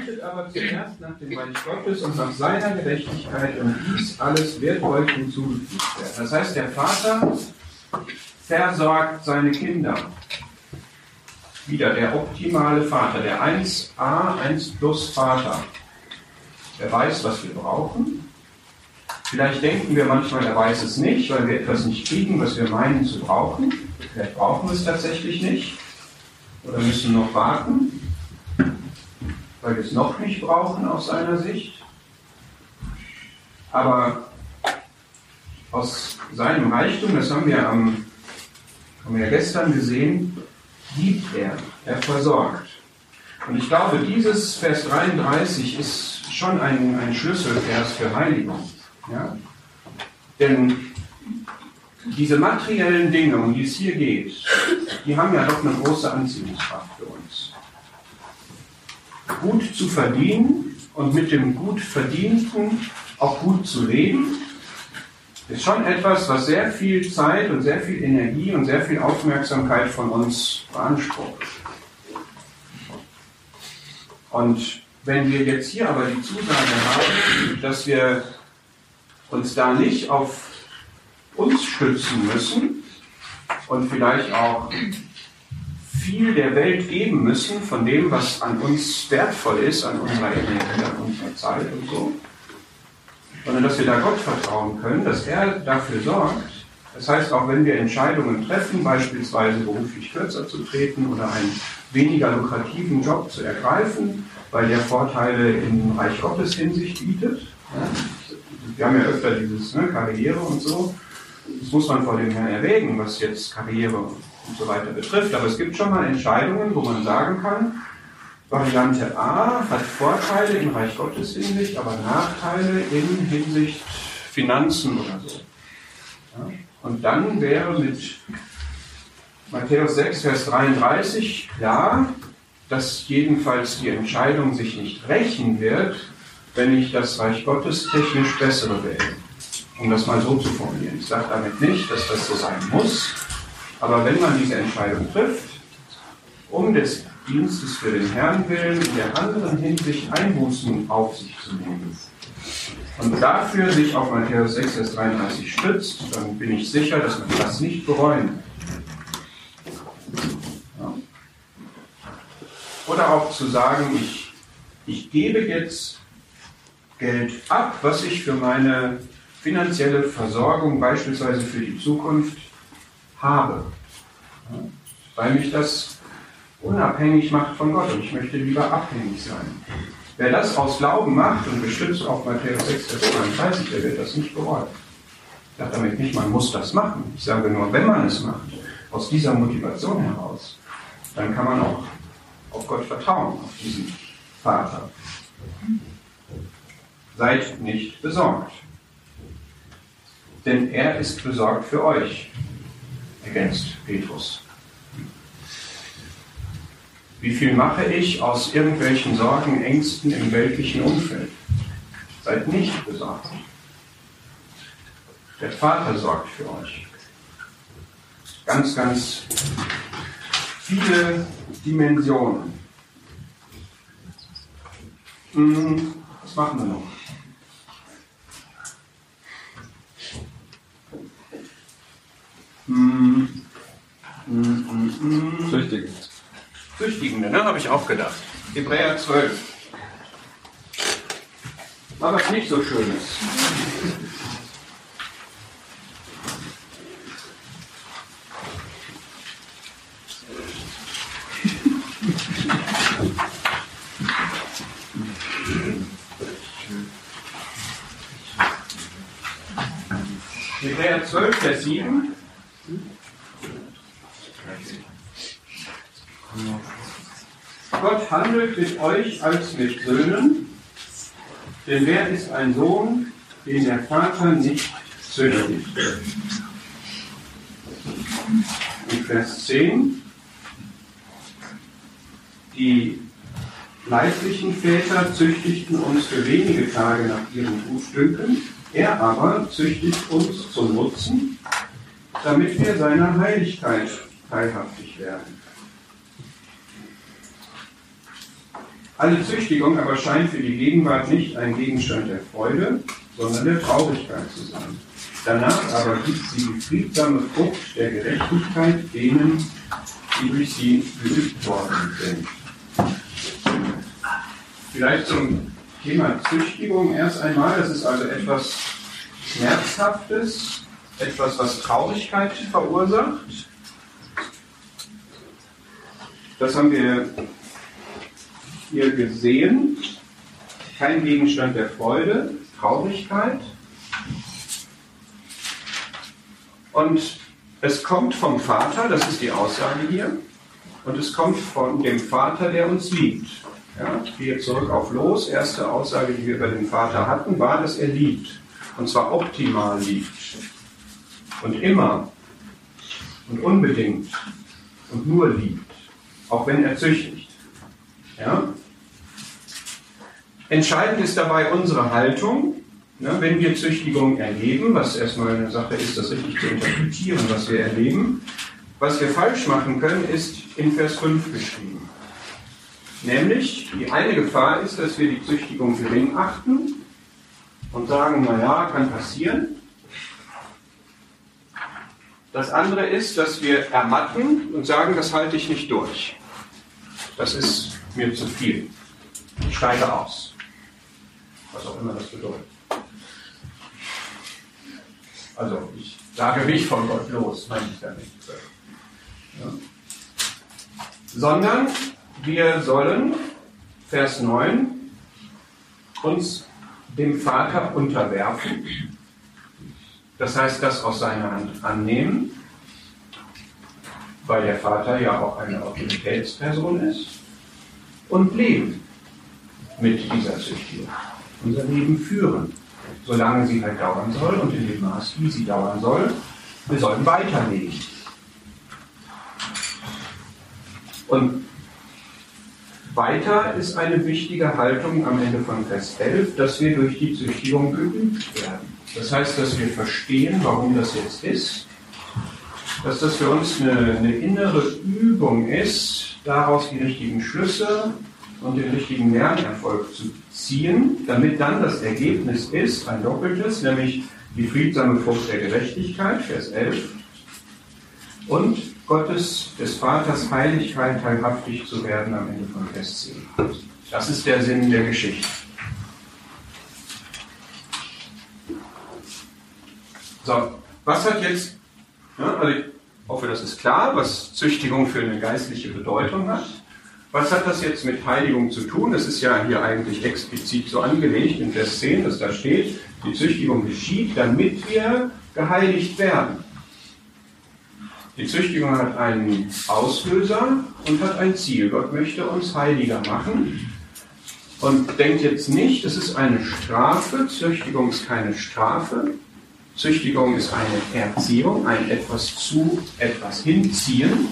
Achtet aber zuerst nach dem Reich Gottes und nach seiner Gerechtigkeit und dies alles wird euch hinzugefügt werden. Das heißt, der Vater versorgt seine Kinder wieder der optimale Vater, der 1a, 1 plus Vater. Er weiß, was wir brauchen. Vielleicht denken wir manchmal, er weiß es nicht, weil wir etwas nicht kriegen, was wir meinen zu brauchen. Vielleicht brauchen wir es tatsächlich nicht oder müssen noch warten, weil wir es noch nicht brauchen aus seiner Sicht. Aber aus seinem Reichtum, das haben wir, am, haben wir ja gestern gesehen, gibt er, er versorgt. Und ich glaube, dieses Vers 33 ist schon ein, ein Schlüsselvers für Heiligung. Ja? Denn diese materiellen Dinge, um die es hier geht, die haben ja doch eine große Anziehungskraft für uns. Gut zu verdienen und mit dem gut Verdienten auch gut zu leben, ist schon etwas, was sehr viel Zeit und sehr viel Energie und sehr viel Aufmerksamkeit von uns beansprucht. Und wenn wir jetzt hier aber die Zusage haben, dass wir uns da nicht auf uns stützen müssen und vielleicht auch viel der Welt geben müssen von dem, was an uns wertvoll ist, an unserer Energie, an unserer Zeit und so, sondern dass wir da Gott vertrauen können, dass er dafür sorgt. Das heißt, auch wenn wir Entscheidungen treffen, beispielsweise beruflich kürzer zu treten oder einen weniger lukrativen Job zu ergreifen, weil der Vorteile im Reich Gottes Hinsicht bietet. Wir haben ja öfter dieses ne, Karriere und so. Das muss man vor dem Herrn erwägen, was jetzt Karriere und so weiter betrifft. Aber es gibt schon mal Entscheidungen, wo man sagen kann, Variante A hat Vorteile im Reich Gottes Hinsicht, aber Nachteile in Hinsicht Finanzen oder so. Ja? Und dann wäre mit Matthäus 6, Vers 33 klar, dass jedenfalls die Entscheidung sich nicht rächen wird, wenn ich das Reich Gottes technisch bessere wähle um das mal so zu formulieren. Ich sage damit nicht, dass das so sein muss, aber wenn man diese Entscheidung trifft, um des Dienstes für den Herrn willen in der anderen Hinsicht Einbußen auf sich zu nehmen und dafür sich auf Matthäus 6, Vers 33 stützt, dann bin ich sicher, dass man das nicht bereuen ja. Oder auch zu sagen, ich, ich gebe jetzt Geld ab, was ich für meine finanzielle Versorgung beispielsweise für die Zukunft habe. Weil mich das unabhängig macht von Gott und ich möchte lieber abhängig sein. Wer das aus Glauben macht und gestützt auf Matthäus 6, Vers 32, der wird das nicht bereuen. Ich sage damit nicht, man muss das machen. Ich sage nur, wenn man es macht, aus dieser Motivation heraus, dann kann man auch auf Gott vertrauen, auf diesen Vater. Seid nicht besorgt denn er ist besorgt für euch, ergänzt Petrus. Wie viel mache ich aus irgendwelchen Sorgen, Ängsten im weltlichen Umfeld? Seid nicht besorgt. Der Vater sorgt für euch. Ganz, ganz viele Dimensionen. Hm, was machen wir noch? Mm, Züchtigend. Züchtigende, ne? Habe ich auch gedacht. Hebräer 12. War was nicht so Schönes. Hebräer 12, Vers 7. Gott handelt mit euch als mit Söhnen, denn wer ist ein Sohn, den der Vater nicht züchtigt? In Vers 10, die leiblichen Väter züchtigten uns für wenige Tage nach ihrem Gutdünken, er aber züchtigt uns zum Nutzen, damit wir seiner Heiligkeit teilhaftig werden. Alle Züchtigung aber scheint für die Gegenwart nicht ein Gegenstand der Freude, sondern der Traurigkeit zu sein. Danach aber gibt sie die friedsame Frucht der Gerechtigkeit denen, die durch sie geübt worden sind. Vielleicht zum Thema Züchtigung erst einmal. Das ist also etwas Schmerzhaftes, etwas, was Traurigkeit verursacht. Das haben wir hier gesehen. Kein Gegenstand der Freude, Traurigkeit. Und es kommt vom Vater, das ist die Aussage hier, und es kommt von dem Vater, der uns liebt. Ja, ich gehe zurück auf Los. Erste Aussage, die wir über den Vater hatten, war, dass er liebt. Und zwar optimal liebt. Und immer. Und unbedingt. Und nur liebt. Auch wenn er züchtigt. Ja? Entscheidend ist dabei unsere Haltung. Ne, wenn wir Züchtigung erleben, was erstmal eine Sache ist, das richtig zu interpretieren, was wir erleben, was wir falsch machen können, ist in Vers 5 beschrieben. Nämlich, die eine Gefahr ist, dass wir die Züchtigung gering achten und sagen, naja, kann passieren. Das andere ist, dass wir ermatten und sagen, das halte ich nicht durch. Das ist mir zu viel. Ich steige aus. Was auch immer das bedeutet. Also ich sage mich von Gott los, meine ich damit. Ja. Sondern wir sollen, Vers 9, uns dem Vater unterwerfen. Das heißt, das aus seiner Hand annehmen, weil der Vater ja auch eine Autoritätsperson ist, und leben mit dieser Züchtigung. Unser Leben führen, solange sie halt dauern soll und in dem Maß, wie sie dauern soll. Wir sollen weiterleben. Und weiter ist eine wichtige Haltung am Ende von Vers 11, dass wir durch die Züchtigung geübt werden. Das heißt, dass wir verstehen, warum das jetzt ist, dass das für uns eine, eine innere Übung ist, daraus die richtigen Schlüsse und den richtigen Lernerfolg zu ziehen, damit dann das Ergebnis ist, ein doppeltes, nämlich die friedsame Frucht der Gerechtigkeit, Vers 11, und Gottes, des Vaters Heiligkeit teilhaftig zu werden am Ende von Vers 10. Das ist der Sinn der Geschichte. So, was hat jetzt, ja, also ich hoffe, das ist klar, was Züchtigung für eine geistliche Bedeutung hat. Was hat das jetzt mit Heiligung zu tun? Das ist ja hier eigentlich explizit so angelegt in Vers 10, dass da steht, die Züchtigung geschieht, damit wir geheiligt werden. Die Züchtigung hat einen Auslöser und hat ein Ziel. Gott möchte uns heiliger machen. Und denkt jetzt nicht, es ist eine Strafe. Züchtigung ist keine Strafe. Züchtigung ist eine Erziehung, ein etwas zu etwas hinziehen.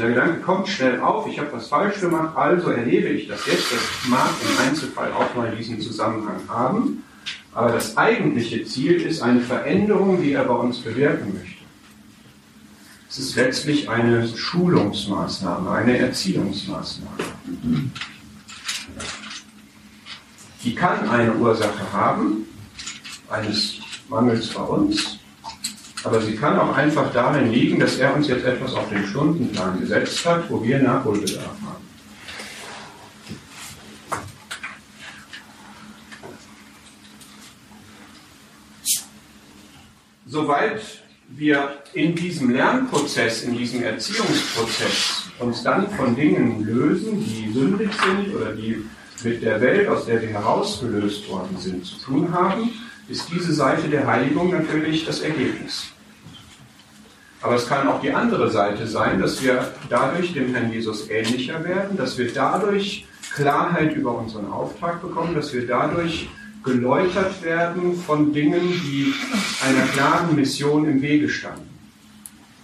Der Gedanke kommt schnell auf, ich habe was falsch gemacht, also erlebe ich das jetzt. Das mag im Einzelfall auch mal diesen Zusammenhang haben. Aber das eigentliche Ziel ist eine Veränderung, die er bei uns bewirken möchte. Es ist letztlich eine Schulungsmaßnahme, eine Erziehungsmaßnahme. Die kann eine Ursache haben, eines Mangels bei uns, aber sie kann auch einfach darin liegen, dass er uns jetzt etwas auf den Stundenplan gesetzt hat, wo wir Nachholbedarf haben. Soweit wir in diesem Lernprozess, in diesem Erziehungsprozess uns dann von Dingen lösen, die sündig sind oder die mit der Welt, aus der wir herausgelöst worden sind, zu tun haben, ist diese Seite der Heiligung natürlich das Ergebnis. Aber es kann auch die andere Seite sein, dass wir dadurch dem Herrn Jesus ähnlicher werden, dass wir dadurch Klarheit über unseren Auftrag bekommen, dass wir dadurch geläutert werden von Dingen, die einer klaren Mission im Wege standen.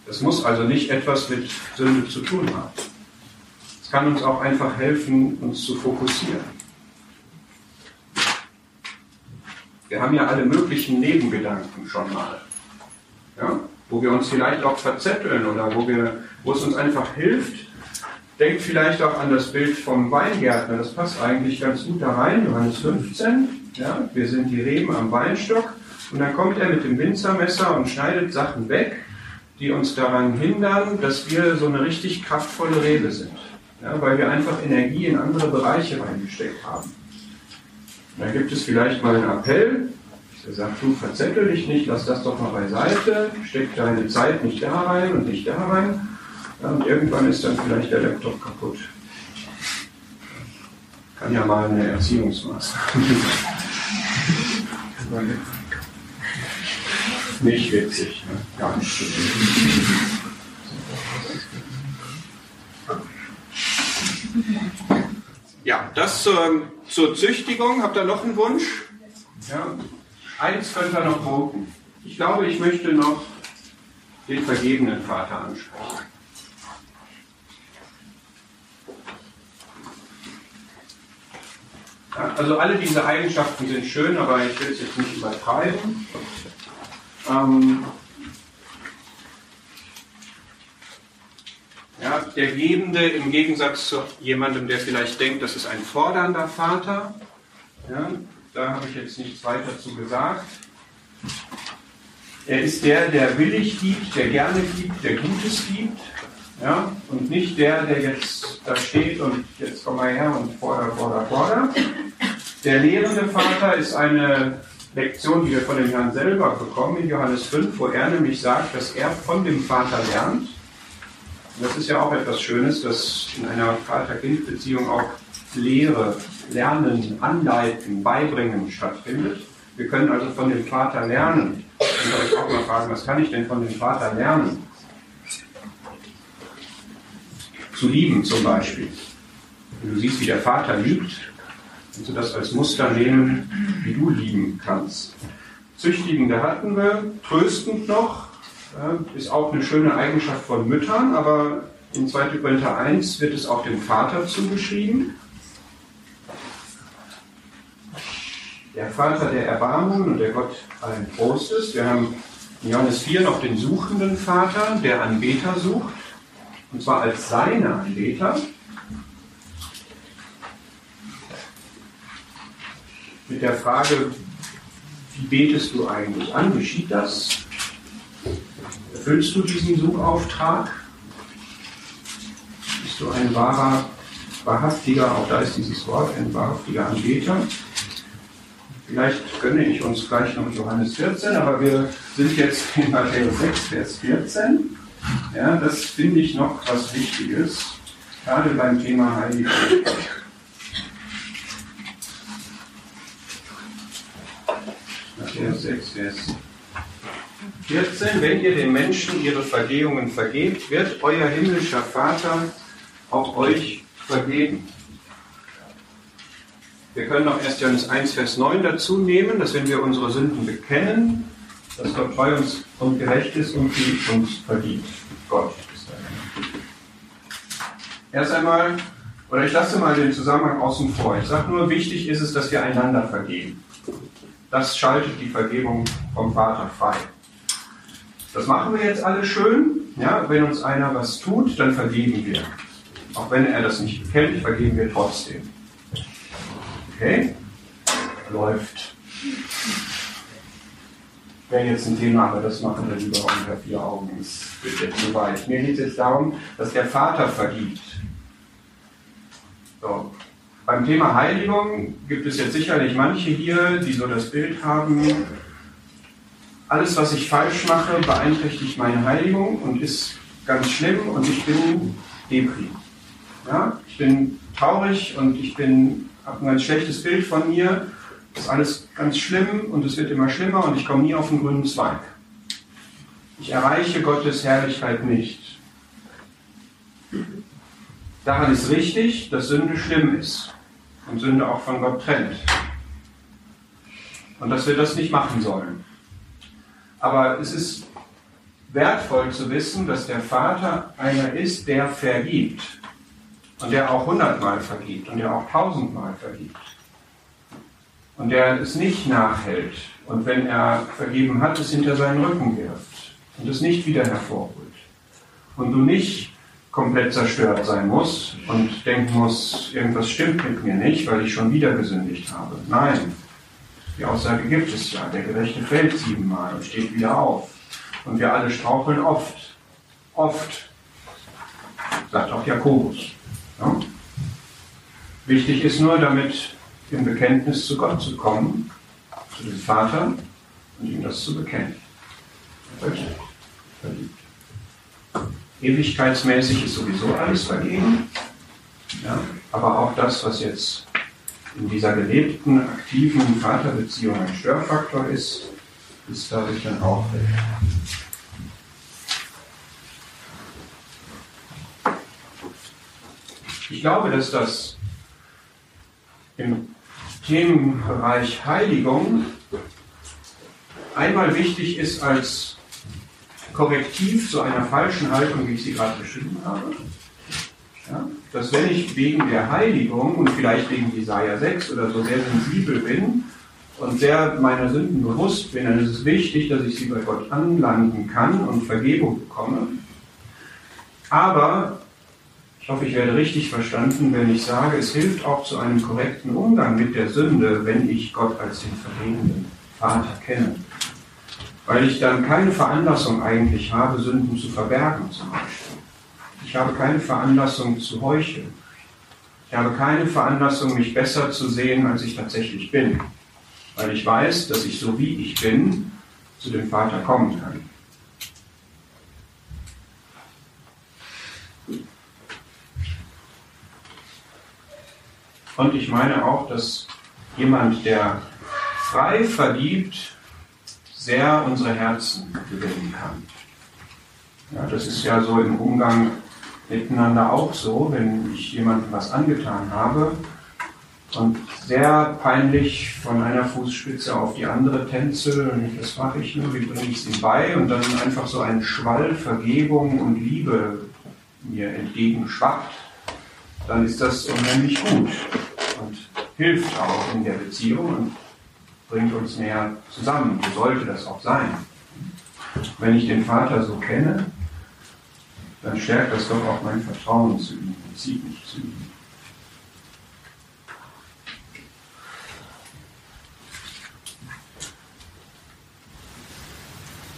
Das muss also nicht etwas mit Sünde zu tun haben. Es kann uns auch einfach helfen, uns zu fokussieren. Wir haben ja alle möglichen Nebengedanken schon mal, ja? wo wir uns vielleicht auch verzetteln oder wo, wir, wo es uns einfach hilft. Denkt vielleicht auch an das Bild vom Weingärtner, das passt eigentlich ganz gut da rein, Johannes 15. Ja, wir sind die Reben am Weinstock und dann kommt er mit dem Winzermesser und schneidet Sachen weg, die uns daran hindern, dass wir so eine richtig kraftvolle Rebe sind. Ja, weil wir einfach Energie in andere Bereiche reingesteckt haben. Da gibt es vielleicht mal einen Appell, der sagt, du verzettel dich nicht, lass das doch mal beiseite, steck deine Zeit nicht da rein und nicht da rein. Ja, und irgendwann ist dann vielleicht der Laptop kaputt. Kann ja mal eine Erziehungsmaßnahme sein. Nicht witzig. Ne? Gar nicht witzig. Ja, das zur, zur Züchtigung. Habt ihr noch einen Wunsch? Ja. Eins könnt ihr noch voten. Ich glaube, ich möchte noch den vergebenen Vater ansprechen. Also alle diese Eigenschaften sind schön, aber ich will es jetzt nicht übertreiben. Ähm, ja, der Gebende im Gegensatz zu jemandem, der vielleicht denkt, das ist ein fordernder Vater. Ja, da habe ich jetzt nichts weiter zu gesagt. Er ist der, der willig gibt, der gerne gibt, der Gutes gibt. Ja? Und nicht der, der jetzt da steht und jetzt komm mal her und fordert, fordert, fordert. Der lehrende Vater ist eine Lektion, die wir von dem Herrn selber bekommen in Johannes 5, wo er nämlich sagt, dass er von dem Vater lernt. Und das ist ja auch etwas Schönes, dass in einer Vater-Kind-Beziehung auch Lehre, Lernen, Anleiten, Beibringen stattfindet. Wir können also von dem Vater lernen. Ich kann euch auch mal fragen, was kann ich denn von dem Vater lernen? Zu lieben zum Beispiel. Wenn du siehst, wie der Vater liebt, kannst du das als Muster nehmen, wie du lieben kannst. Züchtigende hatten wir, tröstend noch, ist auch eine schöne Eigenschaft von Müttern, aber in 2. Korinther 1 wird es auch dem Vater zugeschrieben. Der Vater der Erbarmung und der Gott allen Trostes. Wir haben in Johannes 4 noch den suchenden Vater, der Anbeter sucht, und zwar als seine Anbeter. Mit der Frage, wie betest du eigentlich an? Geschieht das? Erfüllst du diesen Suchauftrag? Bist du ein wahrer, wahrhaftiger, auch da ist dieses Wort, ein wahrhaftiger Anbeter? Vielleicht gönne ich uns gleich noch Johannes 14, aber wir sind jetzt in Matthäus 6, Vers 14. Ja, das finde ich noch was Wichtiges, gerade beim Thema Heiligung. Matthäus 6, Vers 14. Wenn ihr den Menschen ihre Vergehungen vergebt, wird euer himmlischer Vater auch euch vergeben. Wir können noch 1. Johannes 1, Vers 9 dazu nehmen, dass wenn wir unsere Sünden bekennen, dass Gott treu uns und gerecht ist und sie uns vergibt. Gott ist da. Erst einmal, oder ich lasse mal den Zusammenhang außen vor. Ich sage nur, wichtig ist es, dass wir einander vergeben. Das schaltet die Vergebung vom Vater frei. Das machen wir jetzt alle schön. Ja, wenn uns einer was tut, dann vergeben wir. Auch wenn er das nicht bekennt, vergeben wir trotzdem. Okay? Läuft. Wäre jetzt ein Thema, aber das machen wir lieber unter vier Augen. Es wird jetzt zu weit. Mir geht es jetzt darum, dass der Vater vergibt. So. Beim Thema Heiligung gibt es jetzt sicherlich manche hier, die so das Bild haben, alles, was ich falsch mache, beeinträchtigt meine Heiligung und ist ganz schlimm und ich bin Depri. Ja? Ich bin traurig und ich habe ein ganz schlechtes Bild von mir, ist alles ganz schlimm und es wird immer schlimmer und ich komme nie auf den grünen Zweig. Ich erreiche Gottes Herrlichkeit nicht. Daran ist richtig, dass Sünde schlimm ist und Sünde auch von Gott trennt. Und dass wir das nicht machen sollen. Aber es ist wertvoll zu wissen, dass der Vater einer ist, der vergibt und der auch hundertmal vergibt und der auch tausendmal vergibt. Und der es nicht nachhält und wenn er vergeben hat, es hinter seinen Rücken wirft und es nicht wieder hervorholt. Und du nicht komplett zerstört sein musst und denken musst, irgendwas stimmt mit mir nicht, weil ich schon wieder gesündigt habe. Nein, die Aussage gibt es ja. Der Gerechte fällt siebenmal und steht wieder auf. Und wir alle straucheln oft. Oft. Sagt auch Jakobus. Ja? Wichtig ist nur, damit im Bekenntnis zu Gott zu kommen, zu dem Vater und ihm das zu bekennen. Verliebt. Ewigkeitsmäßig ist sowieso alles vergeben, ja? aber auch das, was jetzt in dieser gelebten, aktiven Vaterbeziehung ein Störfaktor ist, ist dadurch dann auch weg. Ich glaube, dass das im Themenbereich Heiligung einmal wichtig ist als Korrektiv zu einer falschen Haltung, wie ich sie gerade beschrieben habe. Ja, dass wenn ich wegen der Heiligung und vielleicht wegen Jesaja 6 oder so sehr sensibel bin und sehr meiner Sünden bewusst bin, dann ist es wichtig, dass ich sie bei Gott anlanden kann und Vergebung bekomme. Aber ich hoffe, ich werde richtig verstanden, wenn ich sage, es hilft auch zu einem korrekten Umgang mit der Sünde, wenn ich Gott als den vergebenden Vater kenne. Weil ich dann keine Veranlassung eigentlich habe, Sünden zu verbergen zum Beispiel. Ich habe keine Veranlassung zu heucheln. Ich habe keine Veranlassung, mich besser zu sehen, als ich tatsächlich bin. Weil ich weiß, dass ich so wie ich bin, zu dem Vater kommen kann. Und ich meine auch, dass jemand, der frei verliebt, sehr unsere Herzen gewinnen kann. Ja, das ist ja so im Umgang miteinander auch so, wenn ich jemandem was angetan habe und sehr peinlich von einer Fußspitze auf die andere tänzel und das mache ich nur, wie bringe ich es ihm bei und dann einfach so ein Schwall Vergebung und Liebe mir entgegenschwappt, dann ist das unheimlich gut und hilft auch in der Beziehung und bringt uns näher zusammen. So sollte das auch sein. Wenn ich den Vater so kenne, dann stärkt das doch auch mein Vertrauen zu ihm und zieht mich zu ihm.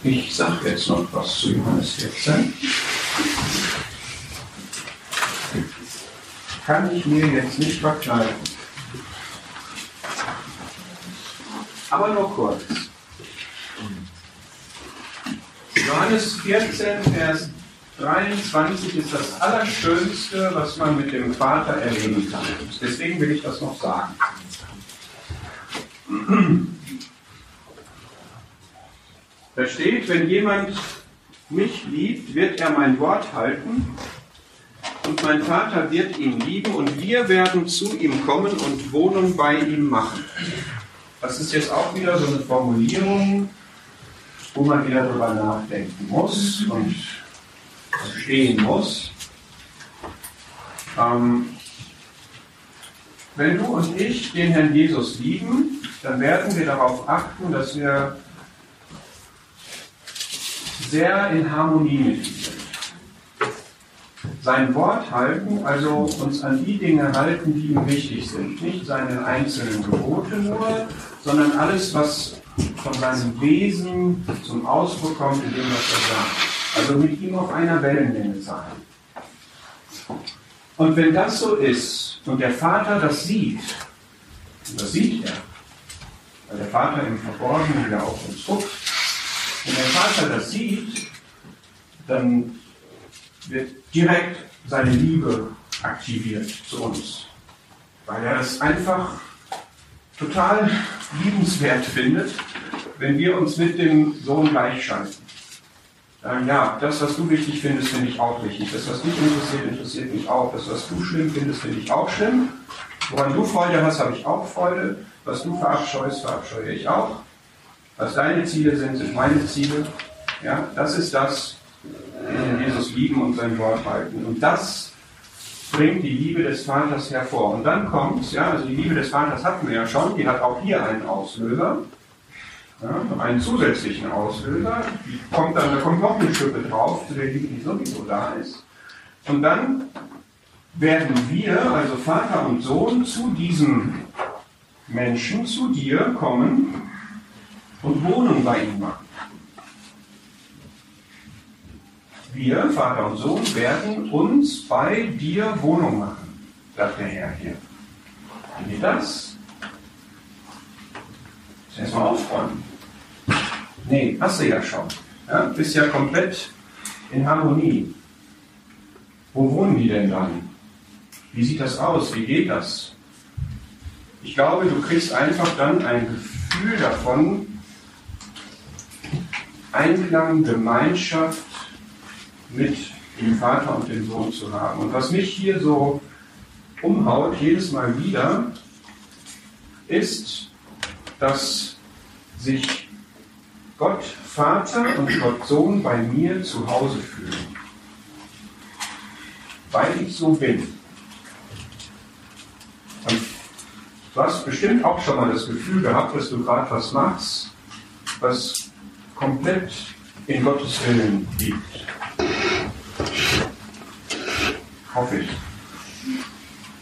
Ich sage jetzt noch was zu Johannes 14. Kann ich mir jetzt nicht verkleiden. Aber nur kurz. Johannes 14, Vers 23 ist das Allerschönste, was man mit dem Vater erleben kann. Deswegen will ich das noch sagen. Da steht, wenn jemand mich liebt, wird er mein Wort halten und mein Vater wird ihn lieben und wir werden zu ihm kommen und Wohnung bei ihm machen. Das ist jetzt auch wieder so eine Formulierung, wo man wieder darüber nachdenken muss und verstehen muss. Ähm, wenn du und ich den Herrn Jesus lieben, dann werden wir darauf achten, dass wir sehr in Harmonie mit ihm sind. Sein Wort halten, also uns an die Dinge halten, die ihm wichtig sind. Nicht seine einzelnen Gebote nur, sondern alles, was von seinem Wesen zum Ausdruck kommt, in dem, was er sagt. Also mit ihm auf einer Wellenlänge sein. Und wenn das so ist und der Vater das sieht, und das sieht er, weil der Vater im Verborgenen wieder auf uns guckt, wenn der Vater das sieht, dann wird direkt seine Liebe aktiviert zu uns. Weil er es einfach total liebenswert findet, wenn wir uns mit dem Sohn gleichschalten. Sagen, ja, das, was du wichtig findest, finde ich auch wichtig. Das, was dich interessiert, interessiert mich auch. Das, was du schlimm findest, finde ich auch schlimm. Woran du Freude hast, habe ich auch Freude. Was du verabscheust, verabscheue ich auch. Was deine Ziele sind, sind meine Ziele. Ja, das ist das, den Jesus lieben und sein Wort halten. Und das bringt die Liebe des Vaters hervor. Und dann kommt, ja, also die Liebe des Vaters hatten wir ja schon, die hat auch hier einen Auslöser, ja, einen zusätzlichen Auslöser. Die kommt dann, da kommt noch eine Schippe drauf, zu der Liebe, die sowieso da ist. Und dann werden wir, also Vater und Sohn, zu diesem Menschen, zu dir kommen und Wohnung bei ihm machen. Wir, Vater und Sohn, werden uns bei dir Wohnung machen, sagt der Herr hier. Geht das? Muss erstmal aufräumen. Nee, hast du ja schon. Ja, bist ja komplett in Harmonie. Wo wohnen die denn dann? Wie sieht das aus? Wie geht das? Ich glaube, du kriegst einfach dann ein Gefühl davon, Einklang, Gemeinschaft mit dem Vater und dem Sohn zu haben. Und was mich hier so umhaut, jedes Mal wieder, ist, dass sich Gott Vater und Gott Sohn bei mir zu Hause fühlen. Weil ich so bin. Und du hast bestimmt auch schon mal das Gefühl gehabt, dass du gerade was machst, was komplett in Gottes Willen liegt. Hoffe ich.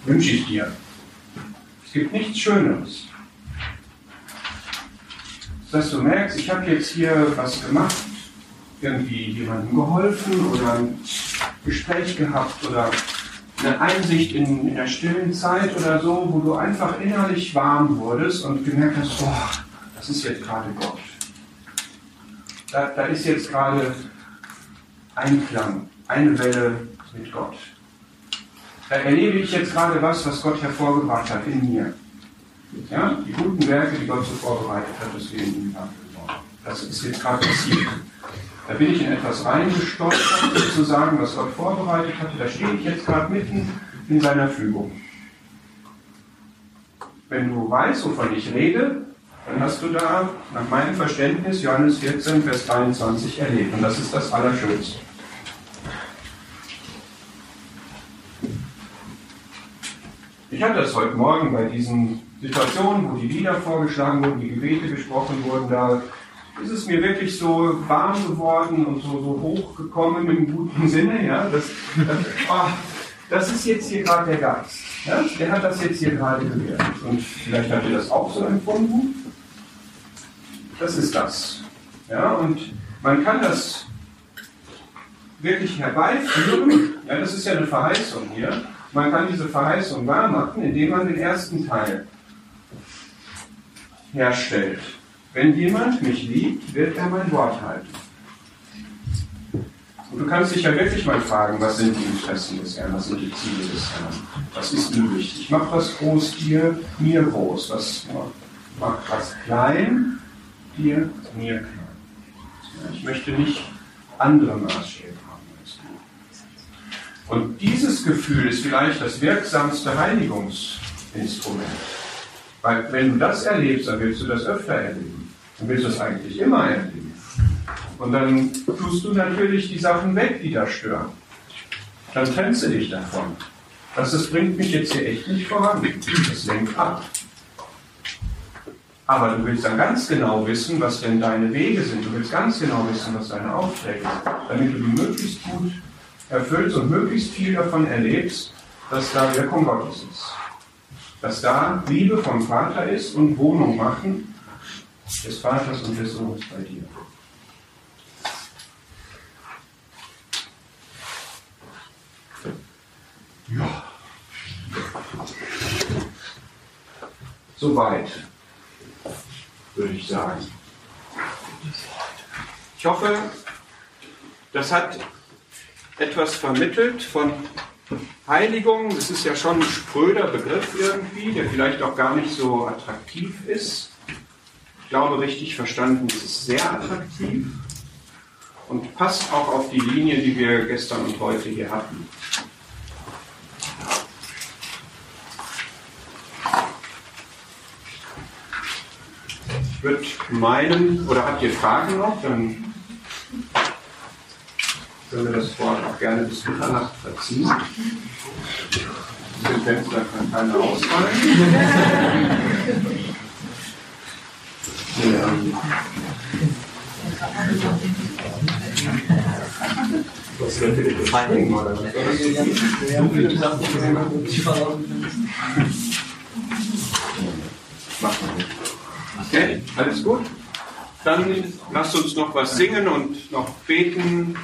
Wünsche ich dir. Es gibt nichts Schöneres. Dass du merkst, ich habe jetzt hier was gemacht, irgendwie jemandem geholfen oder ein Gespräch gehabt oder eine Einsicht in, in der stillen Zeit oder so, wo du einfach innerlich warm wurdest und gemerkt hast, boah, das ist jetzt gerade Gott. Da, da ist jetzt gerade Einklang, eine Welle mit Gott. Da erlebe ich jetzt gerade was, was Gott hervorgebracht hat in mir. Ja, die guten Werke, die Gott so vorbereitet hat, dass wir in ihm haben. Das ist jetzt gerade passiert. Da bin ich in etwas reingestolpert, sozusagen, was Gott vorbereitet hatte. Da stehe ich jetzt gerade mitten in seiner Fügung. Wenn du weißt, wovon ich rede, dann hast du da nach meinem Verständnis Johannes 14, Vers 23 erlebt. Und das ist das Allerschönste. Ich hatte das heute Morgen bei diesen Situationen, wo die Lieder vorgeschlagen wurden, die Gebete gesprochen wurden, da ist es mir wirklich so warm geworden und so, so hochgekommen im guten Sinne. Ja, das, das, oh, das ist jetzt hier gerade der Geist. Ja, der hat das jetzt hier gerade gewährt. Und vielleicht habt ihr das auch so empfunden. Das ist das. Ja, und man kann das wirklich herbeiführen. Ja, das ist ja eine Verheißung hier. Man kann diese Verheißung wahr machen, indem man den ersten Teil herstellt. Wenn jemand mich liebt, wird er mein Wort halten. Und du kannst dich ja wirklich mal fragen, was sind die Interessen des Herrn, was sind die Ziele des Herrn, was ist ihm wichtig. Mach was groß dir, mir groß, was mach was klein, dir, mir klein. Ich möchte nicht andere Maßstäbe haben als du. Und dieses Gefühl ist vielleicht das wirksamste Heiligungsinstrument. Weil wenn du das erlebst, dann willst du das öfter erleben. Dann willst du es eigentlich immer erleben. Und dann tust du natürlich die Sachen weg, die da stören. Dann trennst du dich davon. Das, das bringt mich jetzt hier echt nicht voran. Das lenkt ab. Aber du willst dann ganz genau wissen, was denn deine Wege sind. Du willst ganz genau wissen, was deine Aufträge sind, damit du die möglichst gut erfüllst und möglichst viel davon erlebst, dass da Wirkung Gottes ist. Dass da Liebe vom Vater ist und Wohnung machen des Vaters und des Sohnes bei dir. Ja. Soweit, würde ich sagen. Ich hoffe, das hat etwas vermittelt von Heiligung. Das ist ja schon ein spröder Begriff irgendwie, der vielleicht auch gar nicht so attraktiv ist glaube, richtig verstanden ist es sehr attraktiv und passt auch auf die Linie, die wir gestern und heute hier hatten. Würde meinen, oder habt ihr Fragen noch? Dann können wir das Wort auch gerne bis Mitternacht verziehen. Dem Fenster kann keiner ausfallen. Was könnte dir gefallen? Okay, alles gut? Dann lasst uns noch was singen und noch beten.